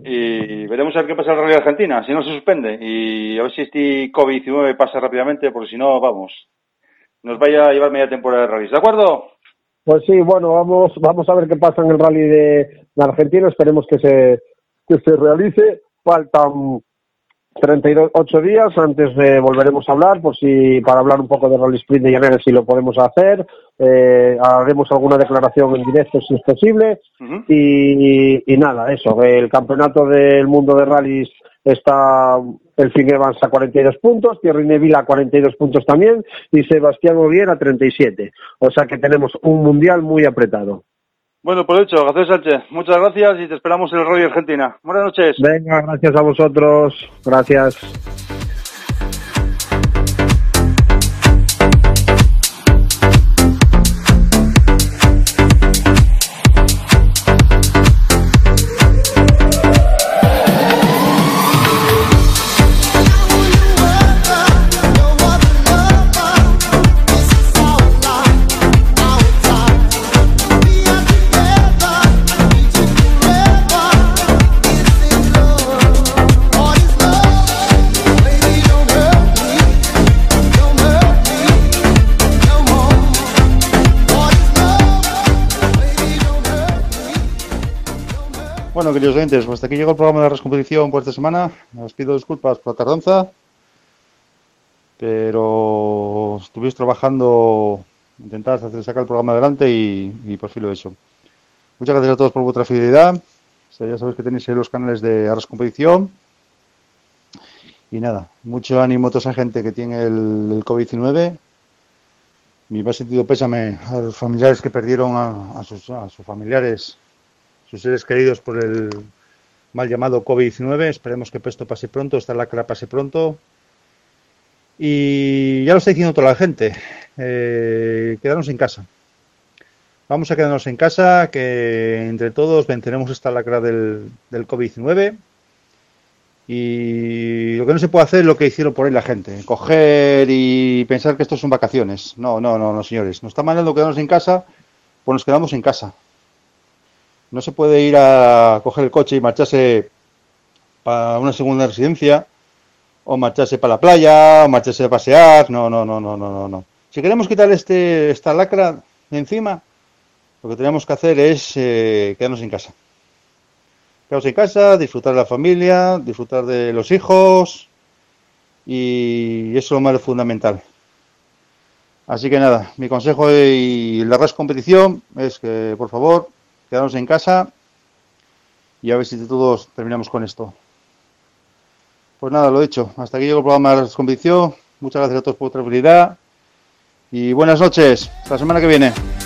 Y veremos a ver qué pasa en el Rally de Argentina, si no se suspende. Y a ver si este COVID-19 pasa rápidamente, porque si no, vamos, nos vaya a llevar media temporada de rallies. ¿De acuerdo? Pues sí, bueno, vamos, vamos a ver qué pasa en el rally de, de Argentina. Esperemos que se, que se realice. Faltan 38 días. Antes de volveremos a hablar, por si para hablar un poco de Rally Sprint de Llaneras, si lo podemos hacer. Eh, haremos alguna declaración en directo si es posible. Y, y nada, eso. El campeonato del mundo de rallies está el Fin Evans a 42 puntos, Thierry Neville a 42 puntos también y Sebastián Ogier a 37. O sea que tenemos un mundial muy apretado. Bueno, por hecho, José Sánchez, muchas gracias y te esperamos en el Radio Argentina. Buenas noches. Venga, gracias a vosotros. Gracias. Bueno, queridos oyentes, pues hasta aquí llegó el programa de la Competición por esta semana. Os pido disculpas por la tardanza, pero estuvimos trabajando, intentar hacer sacar el programa adelante y, por fin lo he hecho. Muchas gracias a todos por vuestra fidelidad. Ya sabéis que tenéis los canales de Arras Competición. Y nada, mucho ánimo a toda esa gente que tiene el, el COVID-19. Mi más sentido pésame a los familiares que perdieron a sus, a sus familiares sus seres queridos por el mal llamado COVID-19. Esperemos que esto pase pronto, esta lacra pase pronto. Y ya lo está diciendo toda la gente, eh, quedarnos en casa. Vamos a quedarnos en casa, que entre todos venceremos esta lacra del, del COVID-19. Y lo que no se puede hacer es lo que hicieron por ahí la gente, coger y pensar que esto son vacaciones. No, no, no, no, señores. Nos está mandando quedarnos en casa, pues nos quedamos en casa. No se puede ir a coger el coche y marcharse para una segunda residencia, o marcharse para la playa, o marcharse a pasear. No, no, no, no, no, no. Si queremos quitar este, esta lacra de encima, lo que tenemos que hacer es eh, quedarnos en casa. Quedarnos en casa, disfrutar de la familia, disfrutar de los hijos, y eso es lo más fundamental. Así que nada, mi consejo y la res competición es que, por favor, quedarnos en casa y a ver si todos terminamos con esto. Pues nada, lo hecho. Hasta aquí llegó el programa de la competición. Muchas gracias a todos por vuestra habilidad y buenas noches. Hasta la semana que viene.